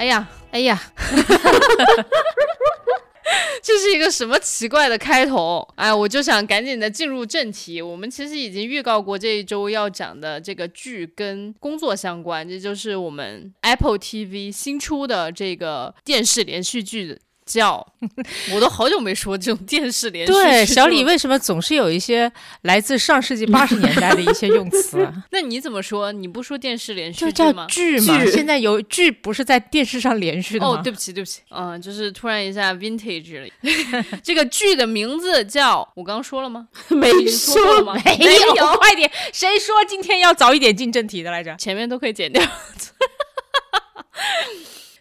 哎呀，哎呀，这是一个什么奇怪的开头？哎，我就想赶紧的进入正题。我们其实已经预告过这一周要讲的这个剧跟工作相关，这就是我们 Apple TV 新出的这个电视连续剧。叫，我都好久没说这种电视连续剧。对，小李为什么总是有一些来自上世纪八十 年代的一些用词？那你怎么说？你不说电视连续剧吗？剧嘛，现在有剧不是在电视上连续的吗？哦，对不起，对不起，嗯，就是突然一下 vintage 了。这个剧的名字叫，我刚刚说了吗？没说吗？没有，快点，谁说今天要早一点进正题的来着？前面都可以剪掉。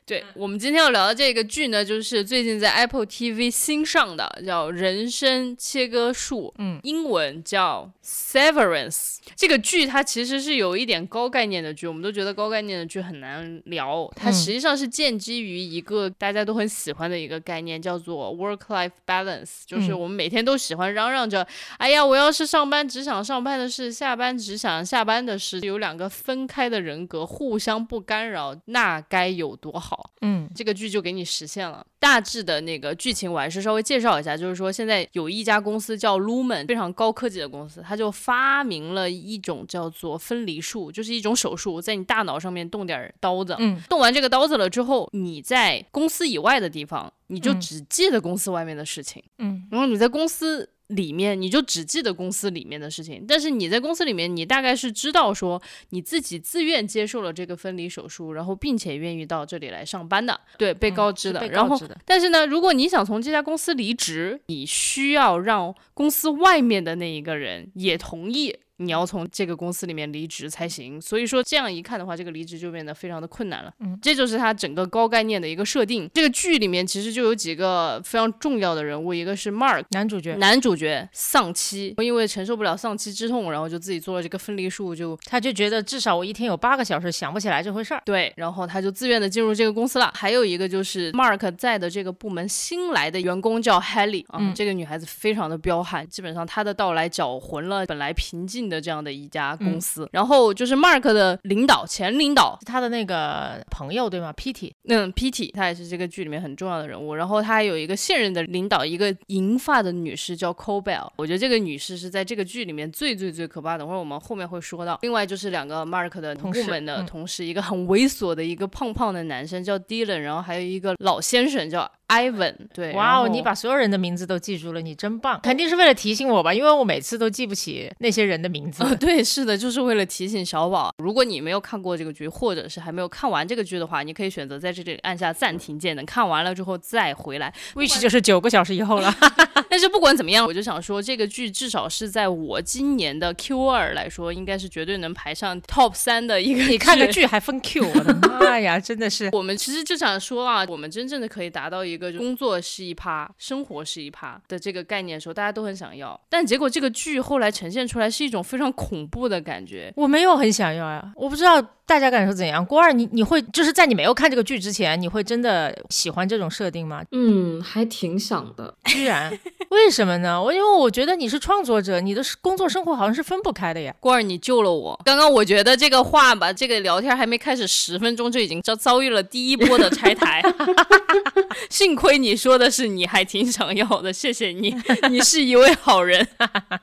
对我们今天要聊的这个剧呢，就是最近在 Apple TV 新上的，叫《人生切割术》，嗯，英文叫 Severance。这个剧它其实是有一点高概念的剧，我们都觉得高概念的剧很难聊。它实际上是建基于一个大家都很喜欢的一个概念，叫做 Work-Life Balance，就是我们每天都喜欢嚷嚷着，哎呀，我要是上班只想上班的事，下班只想下班的事，有两个分开的人格，互相不干扰，那该有多好。嗯，这个剧就给你实现了。大致的那个剧情我还是稍微介绍一下，就是说现在有一家公司叫 Lumen，非常高科技的公司，它就发明了一种叫做分离术，就是一种手术，在你大脑上面动点刀子。嗯，动完这个刀子了之后，你在公司以外的地方，你就只记得公司外面的事情。嗯，然后你在公司。里面你就只记得公司里面的事情，但是你在公司里面，你大概是知道说你自己自愿接受了这个分离手术，然后并且愿意到这里来上班的，对，被告知的。然后，但是呢，如果你想从这家公司离职，你需要让公司外面的那一个人也同意。你要从这个公司里面离职才行，所以说这样一看的话，这个离职就变得非常的困难了。嗯，这就是他整个高概念的一个设定。这个剧里面其实就有几个非常重要的人物，一个是 Mark 男主角，男主角丧妻，因为承受不了丧妻之痛，然后就自己做了这个分离术，就他就觉得至少我一天有八个小时想不起来这回事儿。对，然后他就自愿的进入这个公司了。还有一个就是 Mark 在的这个部门新来的员工叫 Helly 啊，这个女孩子非常的彪悍，基本上她的到来搅浑了本来平静的这样的一家。公司，然后就是 Mark 的领导，前领导，他的那个朋友对吗？P.T. 嗯，P.T. 他也是这个剧里面很重要的人物。然后他还有一个现任的领导，一个银发的女士叫 Cobell。我觉得这个女士是在这个剧里面最最最可怕的。等会儿我们后面会说到。另外就是两个 Mark 的部门的同事，一个很猥琐的一个胖胖的男生叫 Dylan，然后还有一个老先生叫。Ivan，对，哇哦，你把所有人的名字都记住了，你真棒！肯定是为了提醒我吧，因为我每次都记不起那些人的名字。对，是的，就是为了提醒小宝。如果你没有看过这个剧，或者是还没有看完这个剧的话，你可以选择在这里按下暂停键，等看完了之后再回来，which 就是九个小时以后了。但是不管怎么样，我就想说，这个剧至少是在我今年的 Q 二来说，应该是绝对能排上 Top 三的一个。你看个剧还分 Q，我的妈呀，真的是。我们其实就想说啊，我们真正的可以达到一个工作是一趴，生活是一趴的这个概念的时候，大家都很想要。但结果这个剧后来呈现出来是一种非常恐怖的感觉。我没有很想要呀，我不知道。大家感受怎样？郭二，你你会就是在你没有看这个剧之前，你会真的喜欢这种设定吗？嗯，还挺想的。居然？为什么呢？我因为我觉得你是创作者，你的工作生活好像是分不开的呀。郭二，你救了我。刚刚我觉得这个话吧，这个聊天还没开始十分钟就已经遭遭遇了第一波的拆台。幸亏你说的是你还挺想要的，谢谢你，你是一位好人。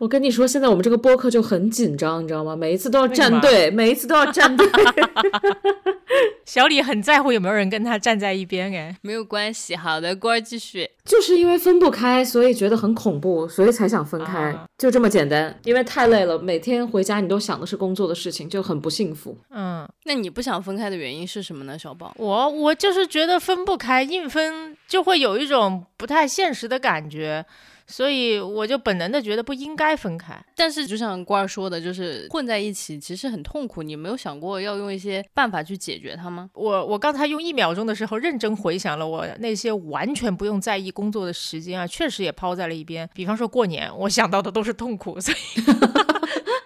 我跟你说，现在我们这个播客就很紧张，你知道吗？每一次都要站队，每一次都要站队。小李很在乎有没有人跟他站在一边，哎，没有关系。好的，郭儿继续。就是因为分不开，所以觉得很恐怖，所以才想分开，就这么简单。因为太累了，每天回家你都想的是工作的事情，就很不幸福。嗯，那你不想分开的原因是什么呢，小宝？我我就是觉得分不开，硬分就会有一种不太现实的感觉。所以我就本能的觉得不应该分开。但是就像瓜儿说的，就是混在一起其实很痛苦。你没有想过要用一些办法去解决它吗？我我刚才用一秒钟的时候认真回想了我那些完全不用在意工作的时间啊，确实也抛在了一边。比方说过年，我想到的都是痛苦，所以。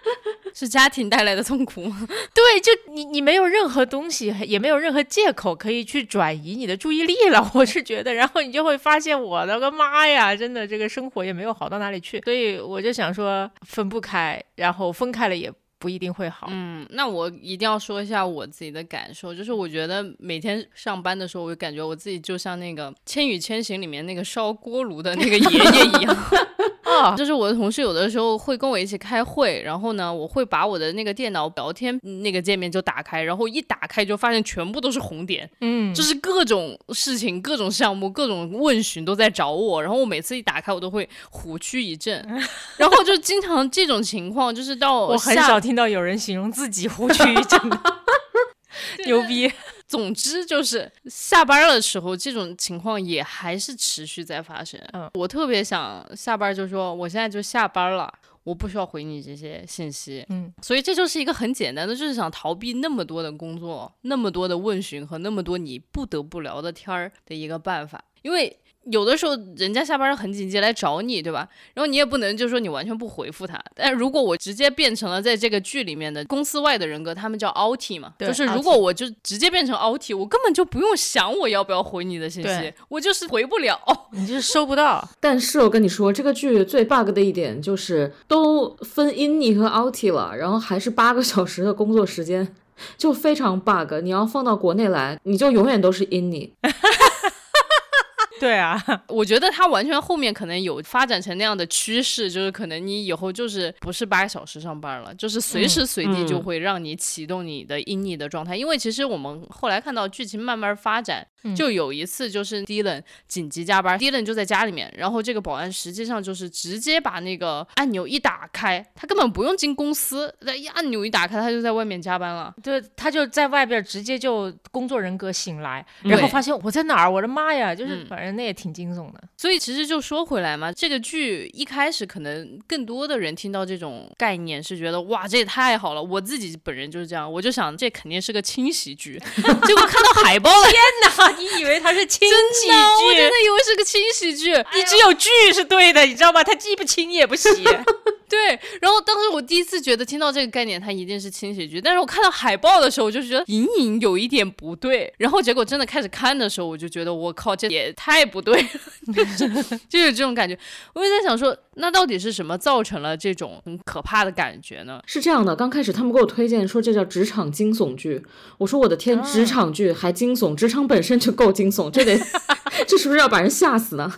是家庭带来的痛苦吗？对，就你你没有任何东西，也没有任何借口可以去转移你的注意力了。我是觉得，然后你就会发现，我的个妈呀，真的这个生活也没有好到哪里去。所以我就想说，分不开，然后分开了也不一定会好。嗯，那我一定要说一下我自己的感受，就是我觉得每天上班的时候，我就感觉我自己就像那个《千与千寻》里面那个烧锅炉的那个爷爷一样。就是我的同事有的时候会跟我一起开会，然后呢，我会把我的那个电脑聊天那个界面就打开，然后一打开就发现全部都是红点，嗯，就是各种事情、各种项目、各种问询都在找我，然后我每次一打开我都会虎躯一震，然后就经常这种情况，就是到我很少听到有人形容自己虎躯一震，牛逼。总之就是下班的时候，这种情况也还是持续在发生。嗯，我特别想下班就说我现在就下班了，我不需要回你这些信息。嗯，所以这就是一个很简单的，就是想逃避那么多的工作、那么多的问询和那么多你不得不聊的天儿的一个办法，因为。有的时候人家下班很紧急来找你，对吧？然后你也不能就说你完全不回复他。但如果我直接变成了在这个剧里面的公司外的人格，他们叫 outie 嘛，就是如果我就直接变成 outie，我根本就不用想我要不要回你的信息，我就是回不了，你就是收不到。但是我跟你说，这个剧最 bug 的一点就是都分 innie 和 outie 了，然后还是八个小时的工作时间，就非常 bug。你要放到国内来，你就永远都是 innie。对啊，我觉得它完全后面可能有发展成那样的趋势，就是可能你以后就是不是八个小时上班了，就是随时随地就会让你启动你的 in 你的状态。因为其实我们后来看到剧情慢慢发展，就有一次就是 Dylan 紧急加班，Dylan 就在家里面，然后这个保安实际上就是直接把那个按钮一打开，他根本不用进公司，那一按钮一打开，他就在外面加班了。对，他就在外边直接就工作人格醒来，然后发现我在哪儿，我的妈呀，就是反正。那也挺惊悚的，所以其实就说回来嘛，这个剧一开始可能更多的人听到这种概念是觉得哇，这也太好了。我自己本人就是这样，我就想这肯定是个轻喜剧，结果看到海报了，天哪！你以为它是轻喜剧？我真的以为是个轻喜剧，你只有剧是对的，你知道吗？它既不轻也不喜。对，然后当时我第一次觉得听到这个概念，它一定是轻喜剧，但是我看到海报的时候，我就觉得隐隐有一点不对。然后结果真的开始看的时候，我就觉得我靠，这也太不对了，就是这种感觉。我也在想说，那到底是什么造成了这种很可怕的感觉呢？是这样的，刚开始他们给我推荐说这叫职场惊悚剧，我说我的天，职场剧还惊悚，职场本身就够惊悚，这得这是不是要把人吓死呢？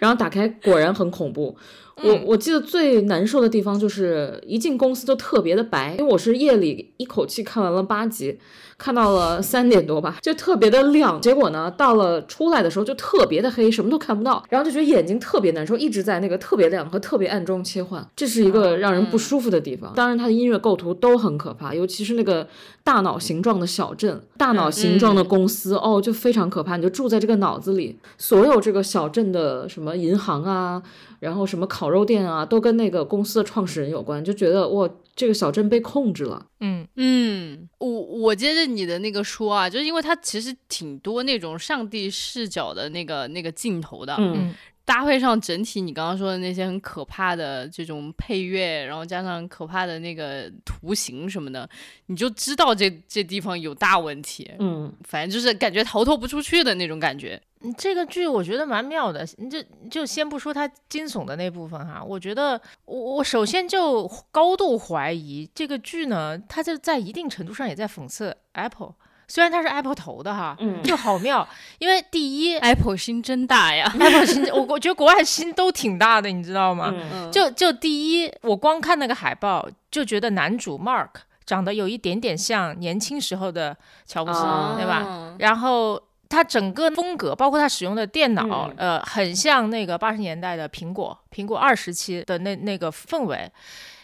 然后打开，果然很恐怖。我我记得最难受的地方就是一进公司就特别的白，因为我是夜里一口气看完了八集。看到了三点多吧，就特别的亮。结果呢，到了出来的时候就特别的黑，什么都看不到。然后就觉得眼睛特别难受，一直在那个特别亮和特别暗中切换，这是一个让人不舒服的地方。当然，它的音乐构图都很可怕，尤其是那个大脑形状的小镇、大脑形状的公司，哦，就非常可怕。你就住在这个脑子里，所有这个小镇的什么银行啊，然后什么烤肉店啊，都跟那个公司的创始人有关，就觉得哇。这个小镇被控制了。嗯嗯，我我接着你的那个说啊，就是因为它其实挺多那种上帝视角的那个那个镜头的。嗯，搭配上整体你刚刚说的那些很可怕的这种配乐，然后加上可怕的那个图形什么的，你就知道这这地方有大问题。嗯，反正就是感觉逃脱不出去的那种感觉。这个剧我觉得蛮妙的，你就就先不说它惊悚的那部分哈，我觉得我我首先就高度怀疑这个剧呢，它就在一定程度上也在讽刺 Apple，虽然它是 Apple 投的哈，嗯，就好妙，因为第一 Apple 心真大呀，Apple 心我我觉得国外心都挺大的，你知道吗？就就第一，我光看那个海报就觉得男主 Mark 长得有一点点像年轻时候的乔布斯，对吧？然后。它整个风格，包括它使用的电脑，呃，很像那个八十年代的苹果，苹果二时期的那那个氛围，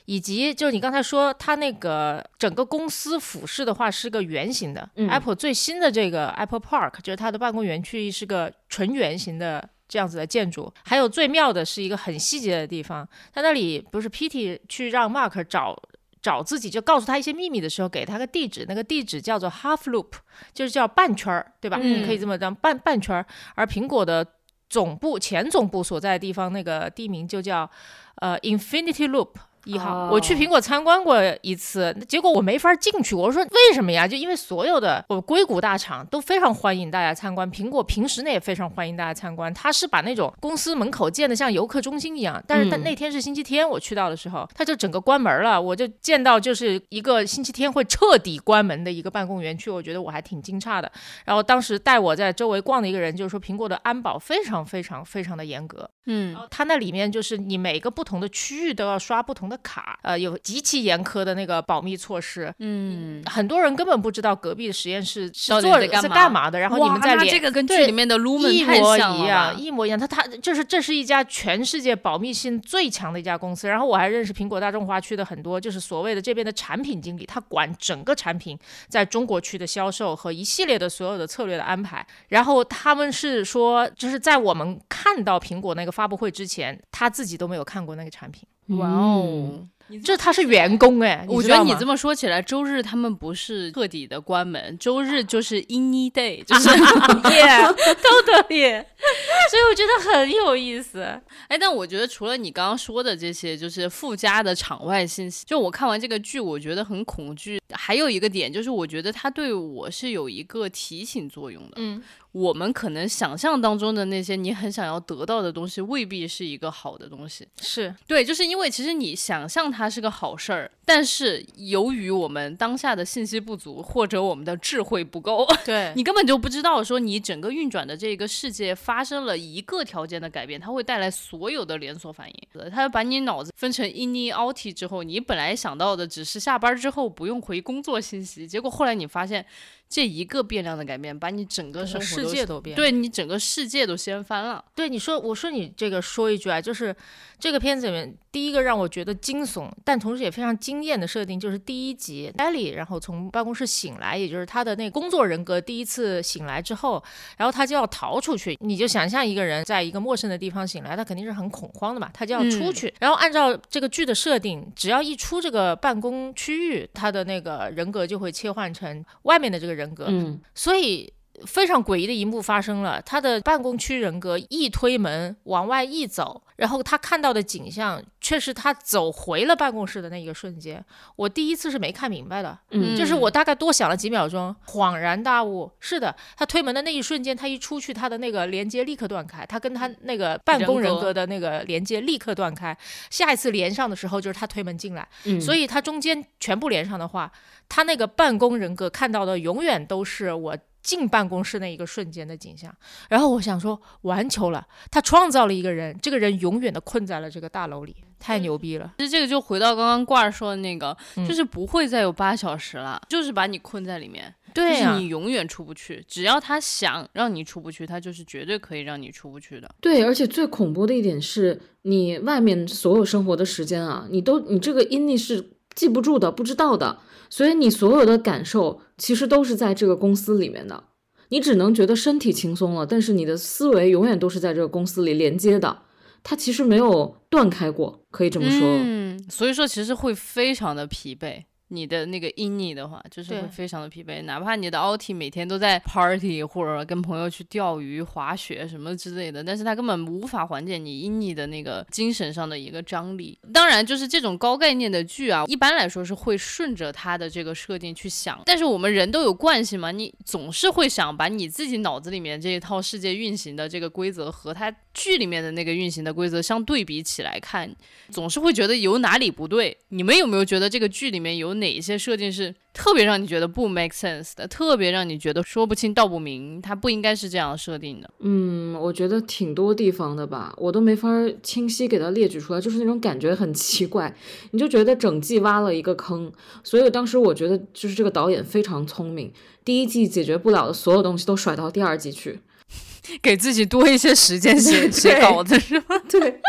以及就是你刚才说它那个整个公司俯视的话是个圆形的，Apple 最新的这个 Apple Park 就是它的办公园区是个纯圆形的。这样子的建筑。还有最妙的是一个很细节的地方，它那里不是 P.T 去让 Mark 找找自己，就告诉他一些秘密的时候，给他个地址，那个地址叫做 Half Loop，就是叫半圈儿，对吧？你可以这么讲半半圈儿。而苹果的总部前总部所在的地方，那个地名就叫呃 Infinity Loop。一号，我去苹果参观过一次，结果我没法进去。我说为什么呀？就因为所有的我硅谷大厂都非常欢迎大家参观，苹果平时呢也非常欢迎大家参观。他是把那种公司门口建的像游客中心一样，但是他那天是星期天，我去到的时候，他就整个关门了。我就见到就是一个星期天会彻底关门的一个办公园区，我觉得我还挺惊诧的。然后当时带我在周围逛的一个人就是说，苹果的安保非常非常非常的严格。嗯，它那里面就是你每个不同的区域都要刷不同的卡，呃，有极其严苛的那个保密措施。嗯，很多人根本不知道隔壁的实验室是做是干嘛的。然后你们在这个跟剧里面的 Lumen 一模一样，一模一样。他他就是这是一家全世界保密性最强的一家公司。然后我还认识苹果大众华区的很多，就是所谓的这边的产品经理，他管整个产品在中国区的销售和一系列的所有的策略的安排。然后他们是说，就是在我们看到苹果那个。发布会之前，他自己都没有看过那个产品。哇哦，这他是员工哎，我觉得你这么说起来，周日他们不是彻底的关门，周日就是 any day，就是耶，都得耶。所以我觉得很有意思。哎，但我觉得除了你刚刚说的这些，就是附加的场外信息，就我看完这个剧，我觉得很恐惧。还有一个点就是，我觉得它对我是有一个提醒作用的。嗯。我们可能想象当中的那些你很想要得到的东西，未必是一个好的东西。是对，就是因为其实你想象它是个好事儿，但是由于我们当下的信息不足，或者我们的智慧不够，对 你根本就不知道说你整个运转的这个世界发生了一个条件的改变，它会带来所有的连锁反应。它把你脑子分成 in out 之后，你本来想到的只是下班之后不用回工作信息，结果后来你发现。这一个变量的改变，把你整个世界都变，对你整个世界都掀翻了。对你说，我说你这个说一句啊，就是这个片子里面第一个让我觉得惊悚，但同时也非常惊艳的设定，就是第一集艾莉然后从办公室醒来，也就是他的那工作人格第一次醒来之后，然后他就要逃出去。你就想象一个人在一个陌生的地方醒来，他肯定是很恐慌的嘛，他就要出去。然后按照这个剧的设定，只要一出这个办公区域，他的那个人格就会切换成外面的这个人。人格，嗯，所以非常诡异的一幕发生了。他的办公区人格一推门往外一走，然后他看到的景象却是他走回了办公室的那一个瞬间。我第一次是没看明白的，嗯，就是我大概多想了几秒钟，恍然大悟。是的，他推门的那一瞬间，他一出去，他的那个连接立刻断开，他跟他那个办公人格的那个连接立刻断开。下一次连上的时候，就是他推门进来，所以他中间全部连上的话。他那个办公人格看到的永远都是我进办公室那一个瞬间的景象，然后我想说完球了，他创造了一个人，这个人永远的困在了这个大楼里，太牛逼了。其实这个就回到刚刚挂儿说的那个，就是不会再有八小时了，就是把你困在里面，对就是你永远出不去。只要他想让你出不去，他就是绝对可以让你出不去的。对，而且最恐怖的一点是你外面所有生活的时间啊，你都你这个阴历是记不住的，不知道的。所以你所有的感受其实都是在这个公司里面的，你只能觉得身体轻松了，但是你的思维永远都是在这个公司里连接的，它其实没有断开过，可以这么说。嗯，所以说其实会非常的疲惫。你的那个阴历的话，就是会非常的疲惫，哪怕你的 o t 每天都在 party 或者跟朋友去钓鱼、滑雪什么之类的，但是他根本无法缓解你阴历的那个精神上的一个张力。当然，就是这种高概念的剧啊，一般来说是会顺着它的这个设定去想，但是我们人都有惯性嘛，你总是会想把你自己脑子里面这一套世界运行的这个规则和它剧里面的那个运行的规则相对比起来看，总是会觉得有哪里不对。你们有没有觉得这个剧里面有？哪一些设定是特别让你觉得不 make sense 的，特别让你觉得说不清道不明，它不应该是这样设定的？嗯，我觉得挺多地方的吧，我都没法清晰给它列举出来，就是那种感觉很奇怪，你就觉得整季挖了一个坑。所以当时我觉得，就是这个导演非常聪明，第一季解决不了的所有东西都甩到第二季去，给自己多一些时间写写 稿子是吗？对，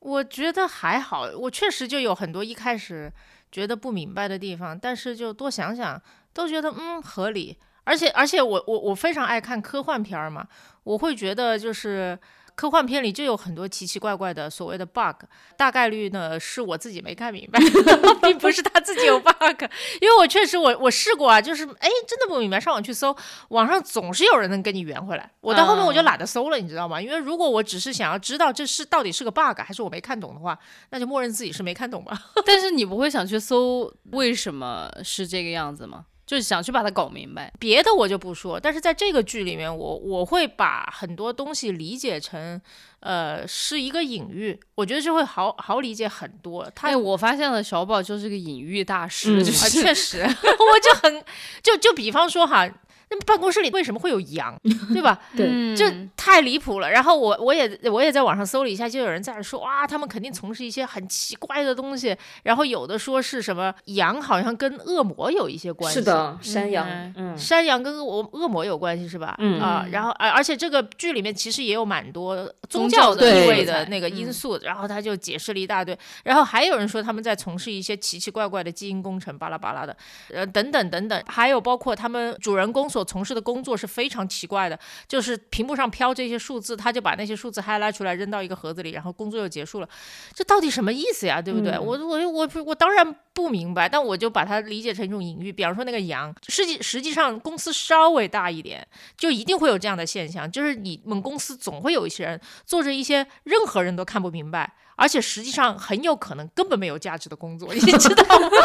我觉得还好，我确实就有很多一开始。觉得不明白的地方，但是就多想想，都觉得嗯合理。而且而且我我我非常爱看科幻片儿嘛，我会觉得就是科幻片里就有很多奇奇怪怪的所谓的 bug，大概率呢是我自己没看明白，并不是他自己有 bug，因为我确实我我试过啊，就是哎真的不明白，上网去搜，网上总是有人能跟你圆回来，我到后面我就懒得搜了，你知道吗？因为如果我只是想要知道这是到底是个 bug 还是我没看懂的话，那就默认自己是没看懂吧。但是你不会想去搜为什么是这个样子吗？就是想去把它搞明白，别的我就不说。但是在这个剧里面，我我会把很多东西理解成，呃，是一个隐喻。我觉得就会好好理解很多。他，我发现了小宝就是个隐喻大师，确实，我就很就就比方说哈。那办公室里为什么会有羊，对吧？对，这太离谱了。然后我我也我也在网上搜了一下，就有人在说哇，他们肯定从事一些很奇怪的东西。然后有的说是什么羊好像跟恶魔有一些关系，是的，山羊，嗯，山羊跟恶恶魔有关系是吧？嗯啊，然后而而且这个剧里面其实也有蛮多宗教的意味的那个因素。然后他就解释了一大堆。然后还有人说他们在从事一些奇奇怪怪的基因工程，巴拉巴拉的，呃，等等等等。还有包括他们主人公所。所从事的工作是非常奇怪的，就是屏幕上飘这些数字，他就把那些数字 highlight 出来扔到一个盒子里，然后工作就结束了。这到底什么意思呀？对不对？我我我我当然不明白，但我就把它理解成一种隐喻。比方说那个羊，实际实际上公司稍微大一点，就一定会有这样的现象，就是你们公司总会有一些人做着一些任何人都看不明白，而且实际上很有可能根本没有价值的工作，你知道吗？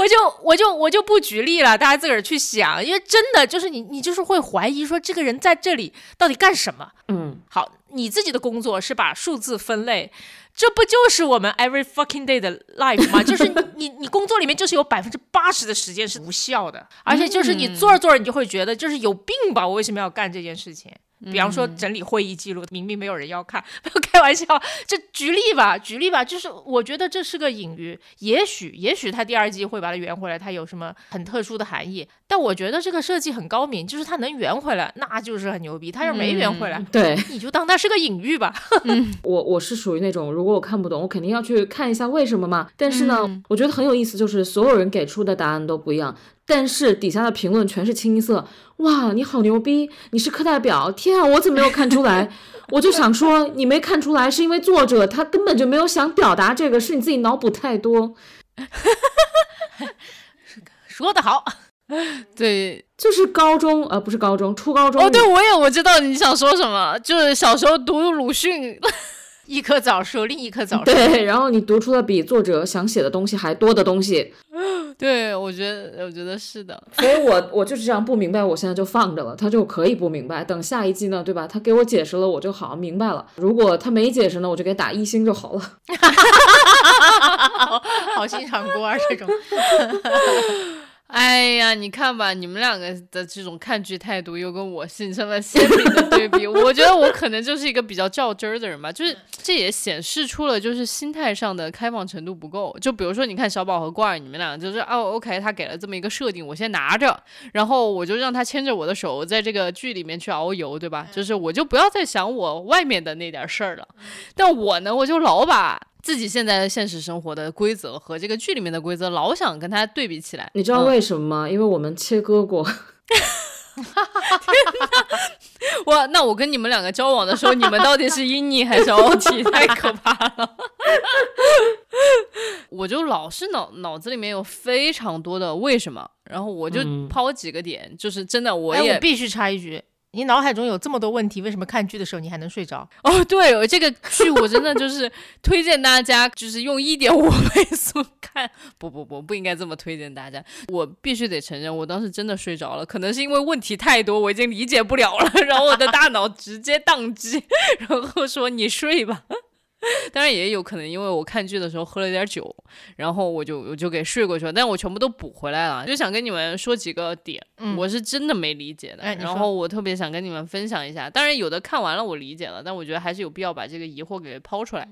我就我就我就不举例了，大家自个儿去想，因为真的就是你你就是会怀疑说这个人在这里到底干什么？嗯，好，你自己的工作是把数字分类，这不就是我们 every fucking day 的 life 吗？就是你你工作里面就是有百分之八十的时间是无效的，而且就是你做着做着你就会觉得就是有病吧？我为什么要干这件事情？比方说整理会议记录，明明没有人要看，不要开玩笑。这举例吧，举例吧，就是我觉得这是个隐喻。也许，也许他第二季会把它圆回来，它有什么很特殊的含义。但我觉得这个设计很高明，就是它能圆回来，那就是很牛逼。它要没圆回来，对，你就当它是个隐喻吧。我我是属于那种，如果我看不懂，我肯定要去看一下为什么嘛。但是呢，我觉得很有意思，就是所有人给出的答案都不一样。但是底下的评论全是清一色，哇，你好牛逼，你是课代表，天啊，我怎么没有看出来？我就想说，你没看出来是因为作者他根本就没有想表达这个，是你自己脑补太多。说的好，对，就是高中，呃，不是高中，初高中。哦，对，我也我知道你想说什么，就是小时候读鲁迅。一棵枣树，另一棵枣树。对，然后你读出了比作者想写的东西还多的东西。对，我觉得，我觉得是的。所以我我就是这样不明白，我现在就放着了，他就可以不明白。等下一季呢，对吧？他给我解释了，我就好明白了。如果他没解释呢，我就给打一星就好了。好心肠锅啊，这种。哎呀，你看吧，你们两个的这种看剧态度又跟我形成了鲜明的对比。我觉得我可能就是一个比较较真儿的人吧，就是这也显示出了就是心态上的开放程度不够。就比如说，你看小宝和罐儿，你们俩就是哦，OK，他给了这么一个设定，我先拿着，然后我就让他牵着我的手，在这个剧里面去遨游，对吧？就是我就不要再想我外面的那点事儿了。但我呢，我就老把。自己现在的现实生活的规则和这个剧里面的规则，老想跟他对比起来。你知道为什么吗？因为我们切割过。哇那我跟你们两个交往的时候，你们到底是阴妮还是 OT？太可怕了。我就老是脑脑子里面有非常多的为什么，然后我就抛几个点，就是真的，我也必须插一句。你脑海中有这么多问题，为什么看剧的时候你还能睡着？哦，对，这个剧我真的就是推荐大家，就是用一点五倍速看。不不不，不应该这么推荐大家。我必须得承认，我当时真的睡着了，可能是因为问题太多，我已经理解不了了，然后我的大脑直接宕机，然后说你睡吧。当然也有可能，因为我看剧的时候喝了点酒，然后我就我就给睡过去了。但我全部都补回来了，就想跟你们说几个点，我是真的没理解的。然后我特别想跟你们分享一下。当然有的看完了我理解了，但我觉得还是有必要把这个疑惑给抛出来。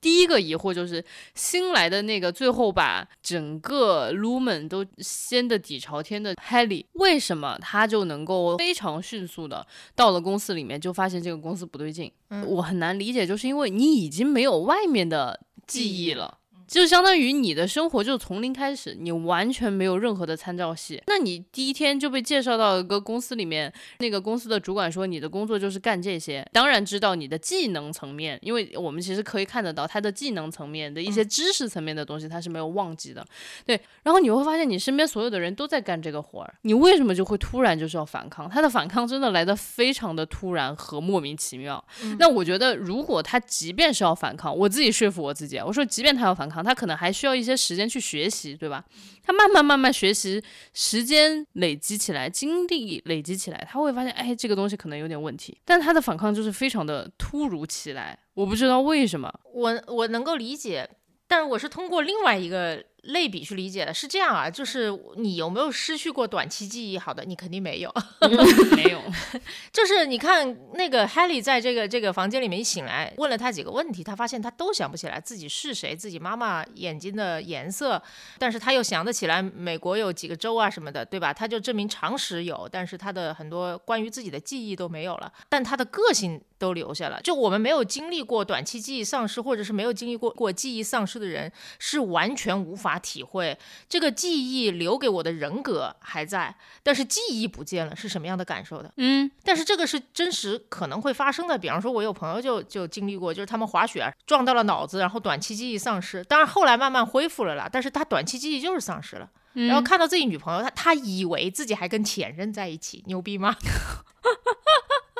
第一个疑惑就是新来的那个，最后把整个 Lumen 都掀得底朝天的 Haley，为什么他就能够非常迅速的到了公司里面，就发现这个公司不对劲？我很难理解，就是因为你已经没有外面的记忆了。就相当于你的生活就从零开始，你完全没有任何的参照系。那你第一天就被介绍到一个公司里面，那个公司的主管说你的工作就是干这些，当然知道你的技能层面，因为我们其实可以看得到他的技能层面的一些知识层面的东西，他是没有忘记的。对，然后你会发现你身边所有的人都在干这个活儿，你为什么就会突然就是要反抗？他的反抗真的来的非常的突然和莫名其妙。那我觉得，如果他即便是要反抗，我自己说服我自己，我说即便他要反抗，他可能还需要一些时间去学习，对吧？他慢慢慢慢学习，时间累积起来，精力累积起来，他会发现，哎，这个东西可能有点问题。但他的反抗就是非常的突如其来，我不知道为什么。我我能够理解，但是我是通过另外一个。类比去理解的是这样啊，就是你有没有失去过短期记忆？好的，你肯定没有，没有。就是你看那个 Haley 在这个这个房间里面一醒来，问了他几个问题，他发现他都想不起来自己是谁，自己妈妈眼睛的颜色，但是他又想得起来美国有几个州啊什么的，对吧？他就证明常识有，但是他的很多关于自己的记忆都没有了，但他的个性都留下了。就我们没有经历过短期记忆丧失，或者是没有经历过过记忆丧失的人，是完全无法。体会这个记忆留给我的人格还在，但是记忆不见了，是什么样的感受的？嗯，但是这个是真实可能会发生的。比方说，我有朋友就就经历过，就是他们滑雪撞到了脑子，然后短期记忆丧失，当然后来慢慢恢复了啦。但是他短期记忆就是丧失了，然后看到自己女朋友，他他以为自己还跟前任在一起，牛逼吗？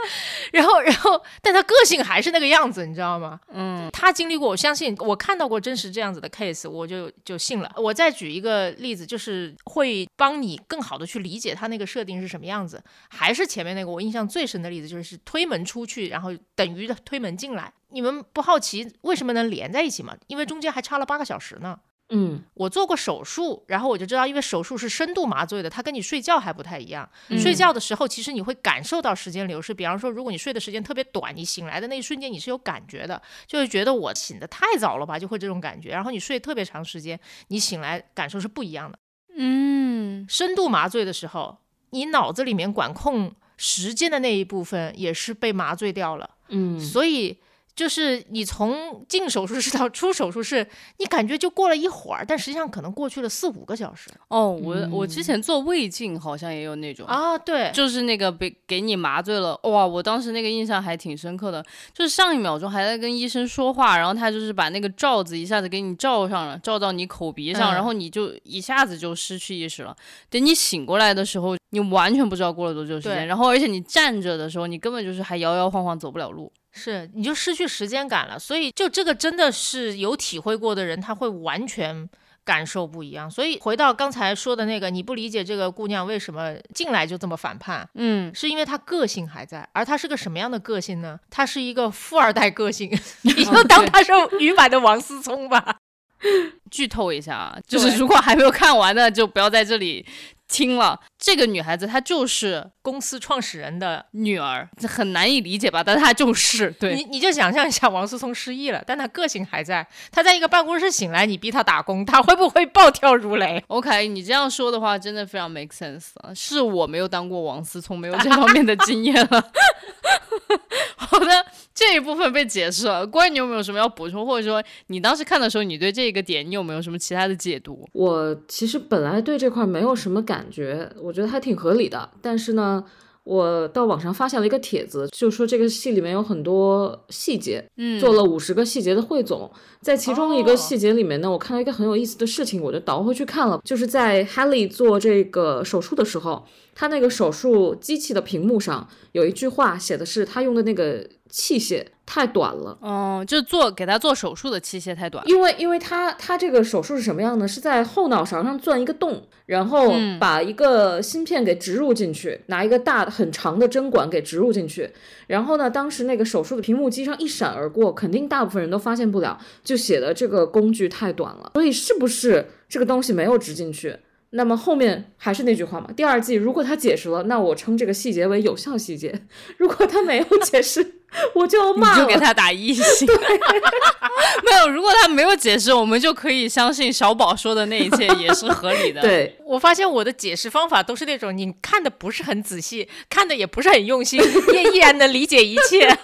然后，然后，但他个性还是那个样子，你知道吗？嗯，他经历过，我相信，我看到过真实这样子的 case，我就就信了。我再举一个例子，就是会帮你更好的去理解他那个设定是什么样子。还是前面那个我印象最深的例子，就是推门出去，然后等于推门进来。你们不好奇为什么能连在一起吗？因为中间还差了八个小时呢。嗯，我做过手术，然后我就知道，因为手术是深度麻醉的，它跟你睡觉还不太一样。睡觉的时候，其实你会感受到时间流逝。比方说，如果你睡的时间特别短，你醒来的那一瞬间你是有感觉的，就会觉得我醒的太早了吧，就会这种感觉。然后你睡特别长时间，你醒来感受是不一样的。嗯，深度麻醉的时候，你脑子里面管控时间的那一部分也是被麻醉掉了。嗯，所以。就是你从进手术室到出手术室，你感觉就过了一会儿，但实际上可能过去了四五个小时。哦，我我之前做胃镜好像也有那种啊，对，就是那个被给你麻醉了，哇，我当时那个印象还挺深刻的，就是上一秒钟还在跟医生说话，然后他就是把那个罩子一下子给你罩上了，罩到你口鼻上，然后你就一下子就失去意识了。等你醒过来的时候，你完全不知道过了多久时间，然后而且你站着的时候，你根本就是还摇摇晃晃走不了路。是，你就失去时间感了，所以就这个真的是有体会过的人，他会完全感受不一样。所以回到刚才说的那个，你不理解这个姑娘为什么进来就这么反叛，嗯，是因为她个性还在，而她是个什么样的个性呢？她是一个富二代个性，你就当她是女版的王思聪吧。剧透一下啊，就是如果还没有看完的，就不要在这里。听了，这个女孩子她就是公司创始人的女儿，很难以理解吧？但她就是对你，你就想象一下，王思聪失忆了，但他个性还在。他在一个办公室醒来，你逼他打工，他会不会暴跳如雷？OK，你这样说的话，真的非常 make sense 啊！是我没有当过王思聪，没有这方面的经验了。好的，这一部分被解释了。关于你有没有什么要补充，或者说你当时看的时候，你对这个点你有没有什么其他的解读？我其实本来对这块没有什么感觉，我觉得还挺合理的。但是呢，我到网上发现了一个帖子，就说这个戏里面有很多细节，嗯，做了五十个细节的汇总。在其中一个细节里面呢，我看到一个很有意思的事情，我就倒回去看了，就是在 Haley 做这个手术的时候。他那个手术机器的屏幕上有一句话写的是，他用的那个器械太短了。哦，就做给他做手术的器械太短。因为，因为他他这个手术是什么样呢？是在后脑勺上钻一个洞，然后把一个芯片给植入进去，拿一个大很长的针管给植入进去。然后呢，当时那个手术的屏幕机上一闪而过，肯定大部分人都发现不了，就写的这个工具太短了。所以，是不是这个东西没有植进去？那么后面还是那句话嘛，第二季如果他解释了，那我称这个细节为有效细节；如果他没有解释，我就骂，你就给他打一星。没有，如果他没有解释，我们就可以相信小宝说的那一切也是合理的。对我发现我的解释方法都是那种你看的不是很仔细，看的也不是很用心，也依然能理解一切。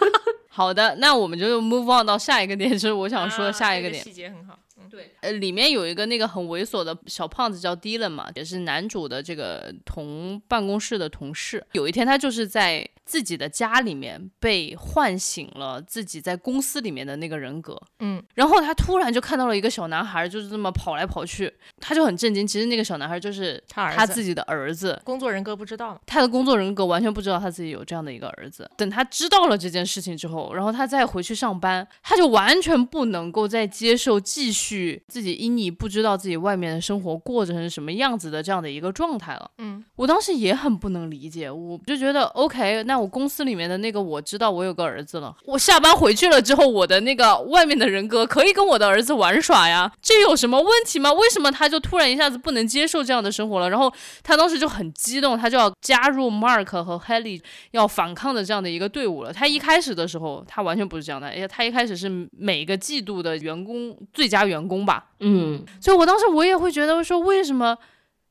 好的，那我们就 move on 到下一个点，就是我想说下一个点。细节很好。对，呃，里面有一个那个很猥琐的小胖子叫 Dylan 嘛，也是男主的这个同办公室的同事。有一天，他就是在。自己的家里面被唤醒了，自己在公司里面的那个人格，嗯，然后他突然就看到了一个小男孩，就是这么跑来跑去，他就很震惊。其实那个小男孩就是他自己的儿子，工作人格不知道，他的工作人格完全不知道他自己有这样的一个儿子。等他知道了这件事情之后，然后他再回去上班，他就完全不能够再接受继续自己因你不知道自己外面的生活过成什么样子的这样的一个状态了。嗯，我当时也很不能理解，我就觉得 OK，那。我公司里面的那个我知道我有个儿子了，我下班回去了之后，我的那个外面的人格可以跟我的儿子玩耍呀，这有什么问题吗？为什么他就突然一下子不能接受这样的生活了？然后他当时就很激动，他就要加入 Mark 和 Helly 要反抗的这样的一个队伍了。他一开始的时候，他完全不是这样的，哎呀，他一开始是每个季度的员工最佳员工吧，嗯，所以我当时我也会觉得说为什么。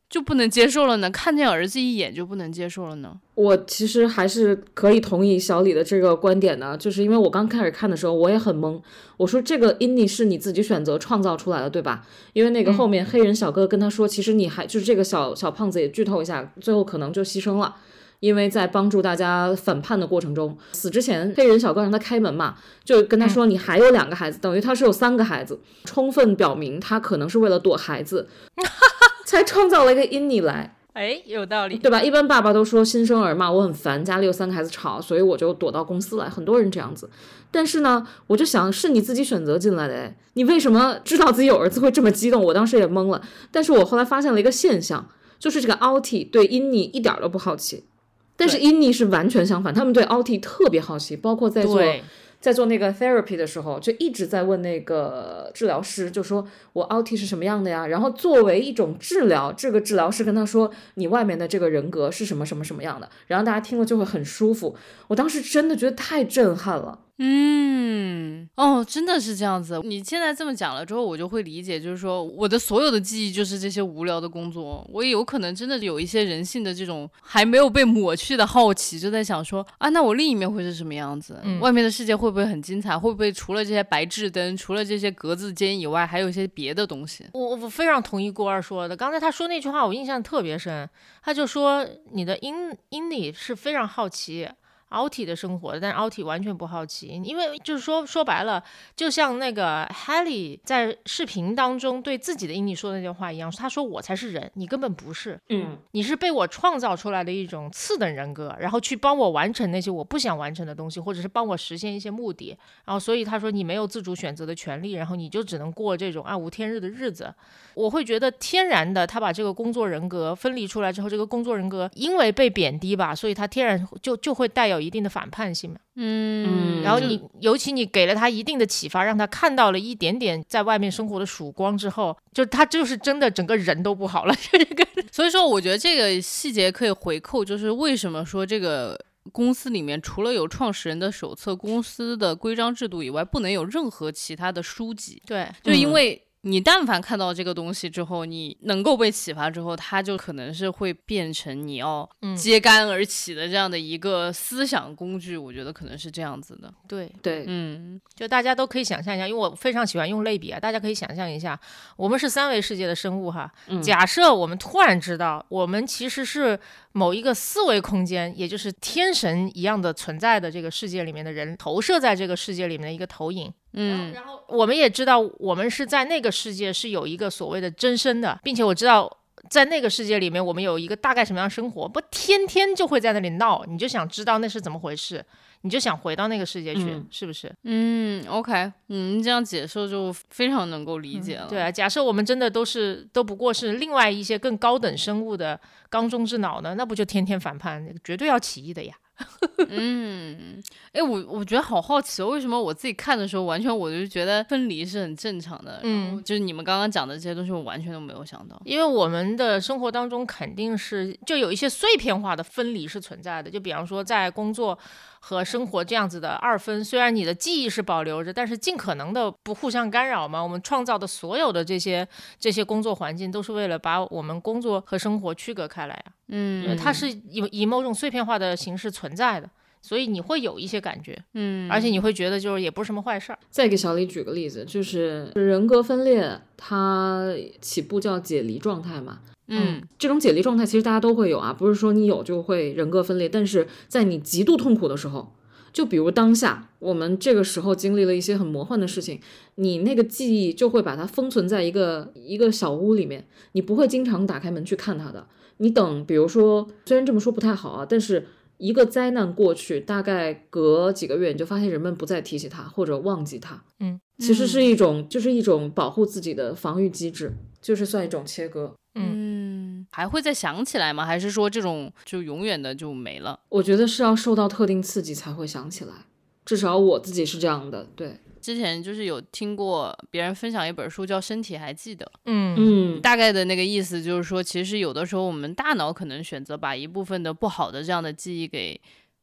就不能接受了呢？看见儿子一眼就不能接受了呢？我其实还是可以同意小李的这个观点的，就是因为我刚开始看的时候我也很懵。我说这个 Inny 是你自己选择创造出来的，对吧？因为那个后面黑人小哥跟他说，其实你还就是这个小小胖子也剧透一下，最后可能就牺牲了，因为在帮助大家反叛的过程中，死之前黑人小哥让他开门嘛，就跟他说你还有两个孩子，等于他是有三个孩子，充分表明他可能是为了躲孩子。才创造了一个因你来，哎，有道理，对吧？一般爸爸都说新生儿嘛，我很烦，家里有三个孩子吵，所以我就躲到公司来。很多人这样子，但是呢，我就想是你自己选择进来的，哎，你为什么知道自己有儿子会这么激动？我当时也懵了。但是我后来发现了一个现象，就是这个 Alti 对因你一点都不好奇，但是印尼是完全相反，他们对 Alti 特别好奇，包括在做。在做那个 therapy 的时候，就一直在问那个治疗师，就说我 OT 是什么样的呀？然后作为一种治疗，这个治疗师跟他说，你外面的这个人格是什么什么什么样的？然后大家听了就会很舒服。我当时真的觉得太震撼了。嗯，哦，真的是这样子。你现在这么讲了之后，我就会理解，就是说我的所有的记忆就是这些无聊的工作。我也有可能真的有一些人性的这种还没有被抹去的好奇，就在想说啊，那我另一面会是什么样子？外面的世界会不会很精彩？会不会除了这些白炽灯，除了这些格子间以外，还有一些别的东西？我我非常同意郭二说的。刚才他说那句话，我印象特别深。他就说你的因因里是非常好奇。奥体的生活，但是奥体完全不好奇，因为就是说说白了，就像那个 Haley 在视频当中对自己的英尼说的那句话一样，他说我才是人，你根本不是，嗯，你是被我创造出来的一种次等人格，然后去帮我完成那些我不想完成的东西，或者是帮我实现一些目的，然后所以他说你没有自主选择的权利，然后你就只能过这种暗无天日的日子。我会觉得天然的，他把这个工作人格分离出来之后，这个工作人格因为被贬低吧，所以他天然就就会带有一定的反叛性嘛。嗯，然后你尤其你给了他一定的启发，让他看到了一点点在外面生活的曙光之后，就他就是真的整个人都不好了。这个，所以说我觉得这个细节可以回扣，就是为什么说这个公司里面除了有创始人的手册、公司的规章制度以外，不能有任何其他的书籍。对，就因为。你但凡看到这个东西之后，你能够被启发之后，它就可能是会变成你要揭竿而起的这样的一个思想工具。我觉得可能是这样子的。对对，嗯，就大家都可以想象一下，因为我非常喜欢用类比啊，大家可以想象一下，我们是三维世界的生物哈。假设我们突然知道，我们其实是某一个四维空间，也就是天神一样的存在的这个世界里面的人，投射在这个世界里面的一个投影。嗯，然后我们也知道，我们是在那个世界是有一个所谓的真身的，并且我知道在那个世界里面，我们有一个大概什么样生活，不天天就会在那里闹，你就想知道那是怎么回事，你就想回到那个世界去，是不是？嗯，OK，嗯，这样解释就非常能够理解了。对啊，假设我们真的都是都不过是另外一些更高等生物的缸中之脑呢，那不就天天反叛，绝对要起义的呀。嗯，哎，我我觉得好好奇哦，为什么我自己看的时候，完全我就觉得分离是很正常的。嗯，就是你们刚刚讲的这些东西，我完全都没有想到。因为我们的生活当中肯定是就有一些碎片化的分离是存在的，就比方说在工作。和生活这样子的二分，虽然你的记忆是保留着，但是尽可能的不互相干扰嘛。我们创造的所有的这些这些工作环境，都是为了把我们工作和生活区隔开来啊。嗯，它是以以某种碎片化的形式存在的。所以你会有一些感觉，嗯，而且你会觉得就是也不是什么坏事儿。再给小李举个例子，就是人格分裂，它起步叫解离状态嘛。嗯，这种解离状态其实大家都会有啊，不是说你有就会人格分裂，但是在你极度痛苦的时候，就比如当下我们这个时候经历了一些很魔幻的事情，你那个记忆就会把它封存在一个一个小屋里面，你不会经常打开门去看它的。你等，比如说，虽然这么说不太好啊，但是一个灾难过去，大概隔几个月，你就发现人们不再提起它或者忘记它。嗯，其实是一种，就是一种保护自己的防御机制，就是算一种切割。嗯，还会再想起来吗？还是说这种就永远的就没了？我觉得是要受到特定刺激才会想起来，至少我自己是这样的。对，之前就是有听过别人分享一本书叫《身体还记得》，嗯嗯，大概的那个意思就是说，其实有的时候我们大脑可能选择把一部分的不好的这样的记忆给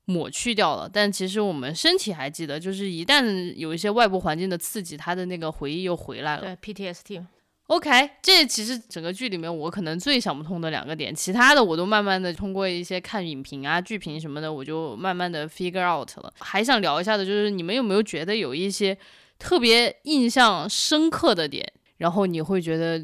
抹去掉了，但其实我们身体还记得，就是一旦有一些外部环境的刺激，它的那个回忆又回来了。对 PTSD。OK，这其实整个剧里面我可能最想不通的两个点，其他的我都慢慢的通过一些看影评啊、剧评什么的，我就慢慢的 figure out 了。还想聊一下的就是，你们有没有觉得有一些特别印象深刻的点，然后你会觉得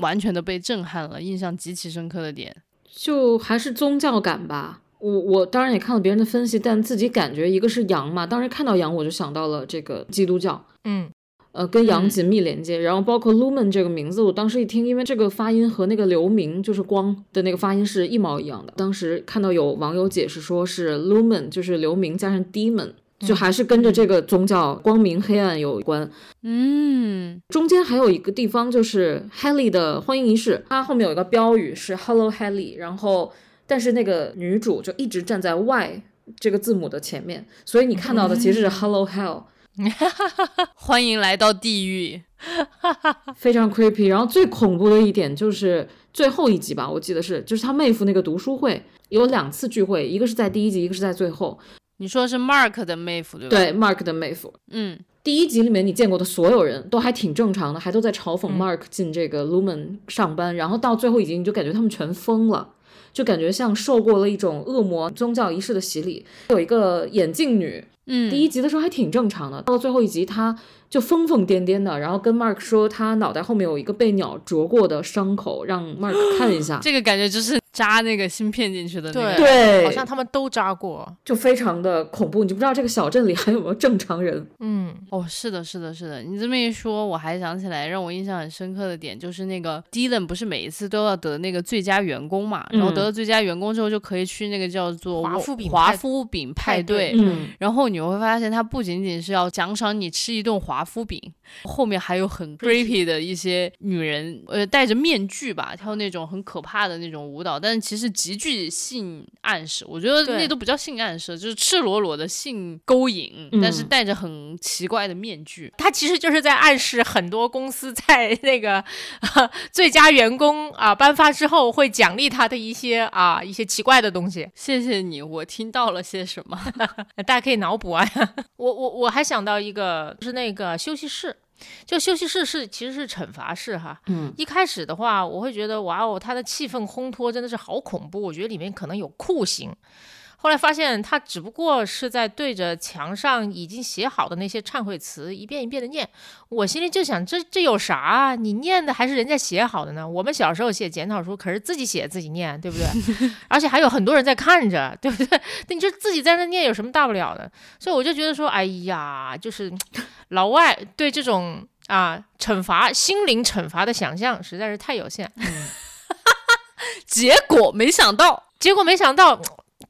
完全的被震撼了，印象极其深刻的点？就还是宗教感吧。我我当然也看了别人的分析，但自己感觉一个是羊嘛，当时看到羊我就想到了这个基督教。嗯呃，跟羊嗯紧密连接，然后包括 lumen 这个名字，我当时一听，因为这个发音和那个流明就是光的那个发音是一毛一样的。当时看到有网友解释说是 lumen 就是流明加上 demon，就还是跟着这个宗教光明黑暗有关。嗯中间还有一个地方就是 Haley 的欢迎仪式，它后面有一个标语是 Hello Haley，然后但是那个女主就一直站在 Y 这个字母的前面，所以你看到的其实是 Hello Hell。欢迎来到地狱。非常 creepy。然后最恐怖的一点就是最后一集吧，我记得是，就是他妹夫那个读书会有两次聚会，一个是在第一集，一个是在最后。你说是 Mark 的妹夫对吧？，对，Mark 的妹夫。嗯第一集里面你见过的所有人都还挺正常的，还都在嘲讽 Mark 进这个 Lumen 上班，然后到最后一集你就感觉他们全疯了。就感觉像受过了一种恶魔宗教仪式的洗礼。有一个眼镜女，嗯，第一集的时候还挺正常的，到了最后一集，她就疯疯癫癫的，然后跟 Mark 说他脑袋后面有一个被鸟啄过的伤口，让 Mark 看一下。这个感觉就是扎那个芯片进去的那个。对对，好像他们都扎过。就非常的恐怖，你就不知道这个小镇里还有没有正常人。嗯，哦，是的，是的，是的。你这么一说，我还想起来，让我印象很深刻的点就是那个 Dylan 不是每一次都要得那个最佳员工嘛，然后得了最佳员工之后就可以去那个叫做华夫饼华夫饼派派对。嗯，然后你会发现，他不仅仅是要奖赏你吃一顿华夫饼，后面还有很 creepy 的一些女人，呃，戴着面具吧，跳那种很可怕的那种舞蹈，但是其实极具性暗示。我觉得那都不叫性暗示，就是赤裸裸的性勾引，但是嗯戴着很奇怪的面具。他其实就是在暗示很多公司在那个、最佳员工啊颁发之后会奖励他的一些啊一些奇怪的东西，谢谢你，我听到了些什么？大家可以脑补啊。我我我还想到一个，就是那个休息室。就休息室是其实是惩罚室哈，嗯，一开始的话我会觉得哇哦，它的气氛烘托真的是好恐怖，我觉得里面可能有酷刑。后来发现他只不过是在对着墙上已经写好的那些忏悔词一遍一遍的念，我心里就想这这有啥啊？你念的还是人家写好的呢？我们小时候写检讨书可是自己写自己念，对不对？而且还有很多人在看着，对不对？那你就自己在那念有什么大不了的？所以我就觉得说，哎呀，就是老外对这种啊惩罚、心灵惩罚的想象实在是太有限。结果没想到，结果没想到，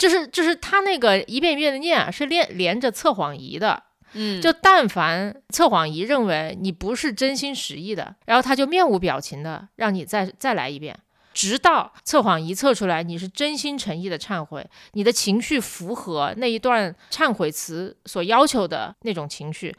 就是就是他那个一遍一遍的念啊，是连连着测谎仪的。嗯，就但凡测谎仪认为你不是真心实意的，然后他就面无表情的让你再再来一遍，直到测谎仪测出来你是真心诚意的忏悔，你的情绪符合那一段忏悔词所要求的那种情绪。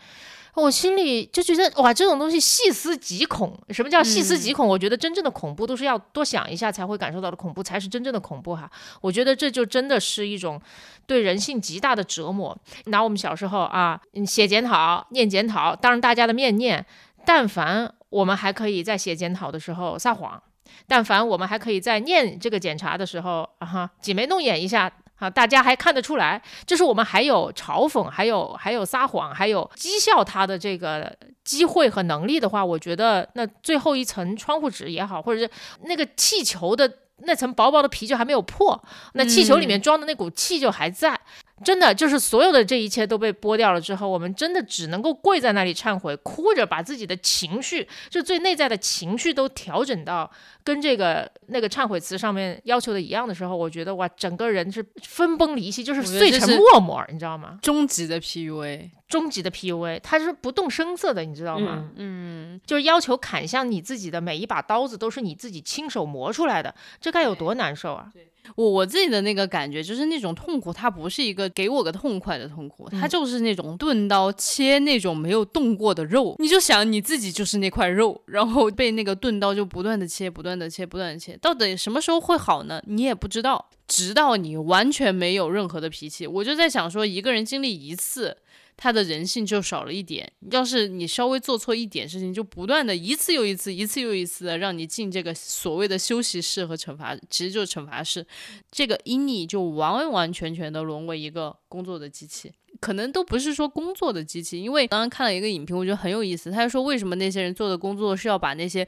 我心里就觉得哇，这种东西细思极恐。什么叫细思极恐？我觉得真正的恐怖都是要多想一下才会感受到的恐怖，才是真正的恐怖哈。我觉得这就真的是一种对人性极大的折磨。拿我们小时候啊，嗯写检讨、念检讨，当着大家的面念，但凡我们还可以在写检讨的时候撒谎，但凡我们还可以在念这个检查的时候啊哈挤眉弄眼一下。啊，大家还看得出来，就是我们还有嘲讽，还有还有撒谎，还有讥笑他的这个机会和能力的话，我觉得那最后一层窗户纸也好，或者是那个气球的那层薄薄的皮就还没有破，那气球里面装的那股气就还在。真的就是所有的这一切都被剥掉了之后，我们真的只能够跪在那里忏悔，哭着把自己的情绪，就最内在的情绪都调整到跟这个那个忏悔词上面要求的一样的时候，我觉得哇，整个人是分崩离析，就是碎成沫沫，你知道吗？终极的 PUA，终极的 PUA，它是不动声色的，你知道吗？嗯，就是要求砍向你自己的每一把刀子都是你自己亲手磨出来的，这该有多难受啊！我我自己的那个感觉就是那种痛苦，它不是一个给我个痛快的痛苦，它就是那种钝刀切那种没有动过的肉。你就想你自己就是那块肉，然后被那个钝刀就不断的切，不断的切，不断的切，到底什么时候会好呢？你也不知道，直到你完全没有任何的脾气。我就在想说，一个人经历一次。他的人性就少了一点。要是你稍微做错一点事情，就不断的一次又一次、一次又一次的让你进这个所谓的休息室和惩罚，其实就是惩罚室。这个因你就完完全全的沦为一个工作的机器，可能都不是说工作的机器。因为刚刚看了一个影评，我觉得很有意思。他就说，为什么那些人做的工作是要把那些。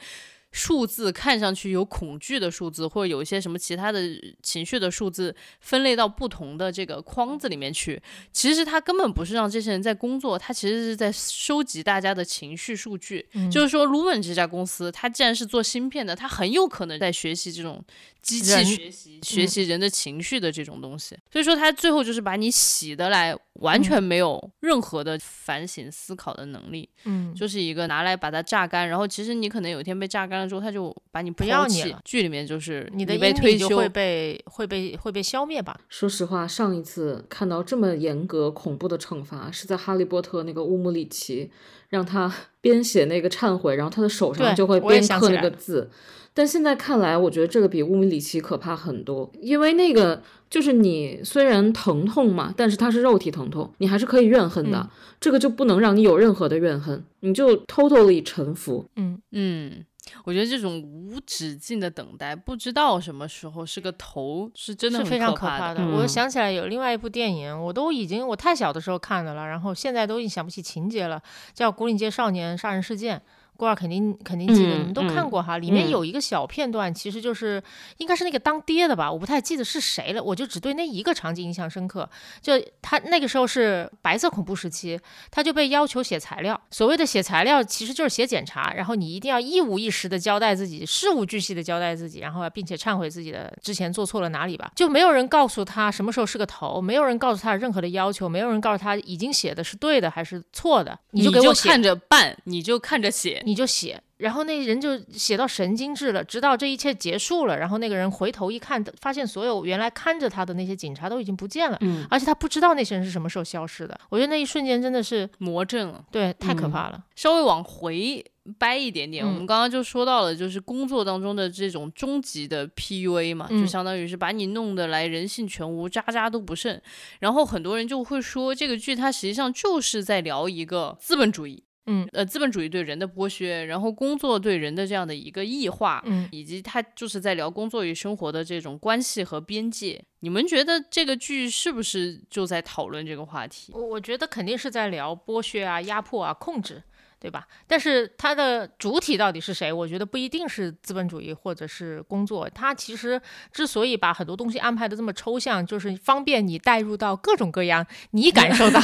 数字看上去有恐惧的数字，或者有一些什么其他的情绪的数字，分类到不同的这个框子里面去。其实他根本不是让这些人在工作，他其实是在收集大家的情绪数据。就是说，Lumen 这家公司，它既然是做芯片的，它很有可能在学习这种。机器学习学习人的情绪的这种东西，所以说他最后就是把你洗的来，完全没有任何的反省思考的能力，嗯，就是一个拿来把它榨干，然后其实你可能有一天被榨干了之后，他就把你不要你了。剧里面就是你的被退就会被会被会被消灭吧？说实话，上一次看到这么严格恐怖的惩罚，是在《哈利波特》那个乌姆里奇，让他 边写那个忏悔，然后他的手上就会边刻那个字。但现在看来，我觉得这个比乌米里奇可怕很多，因为那个就是你虽然疼痛嘛，但是它是肉体疼痛，你还是可以怨恨的。这个就不能让你有任何的怨恨，你就 totally 臣服。嗯嗯，我觉得这种无止境的等待，不知道什么时候是个头，是真的是非常可怕的。我想起来有另外一部电影，我都已经我太小的时候看的了，然后现在都已经想不起情节了，叫《古岭街少年杀人事件》。郭二肯定肯定记得，你们都看过哈。里面有一个小片段，其实就是应该是那个当爹的吧，我不太记得是谁了。我就只对那一个场景印象深刻。就他那个时候是白色恐怖时期，他就被要求写材料。所谓的写材料，其实就是写检查，然后你一定要一五一十的交代自己，事无巨细的交代自己，然后并且忏悔自己的之前做错了哪里吧。就没有人告诉他什么时候是个头，没有人告诉他任何的要求，没有人告诉他已经写的是对的还是错的。你就给我看着办，你就看着写。你就写，然后那人就写到神经质了，直到这一切结束了，然后那个人回头一看，发现所有原来看着他的那些警察都已经不见了，嗯，而且他不知道那些人是什么时候消失的。我觉得那一瞬间真的是魔怔了，对，太可怕了。稍微往回掰一点点，我们刚刚就说到了，就是工作当中的这种终极的 PUA 嘛，就相当于是把你弄得来人性全无，渣渣都不剩。然后很多人就会说，这个剧它实际上就是在聊一个资本主义。嗯，呃，资本主义对人的剥削，然后工作对人的这样的一个异化，嗯，以及他就是在聊工作与生活的这种关系和边界。你们觉得这个剧是不是就在讨论这个话题？我我觉得肯定是在聊剥削啊、压迫啊、控制。对吧？但是它的主体到底是谁？我觉得不一定是资本主义或者是工作。它其实之所以把很多东西安排的这么抽象，就是方便你带入到各种各样你 感受到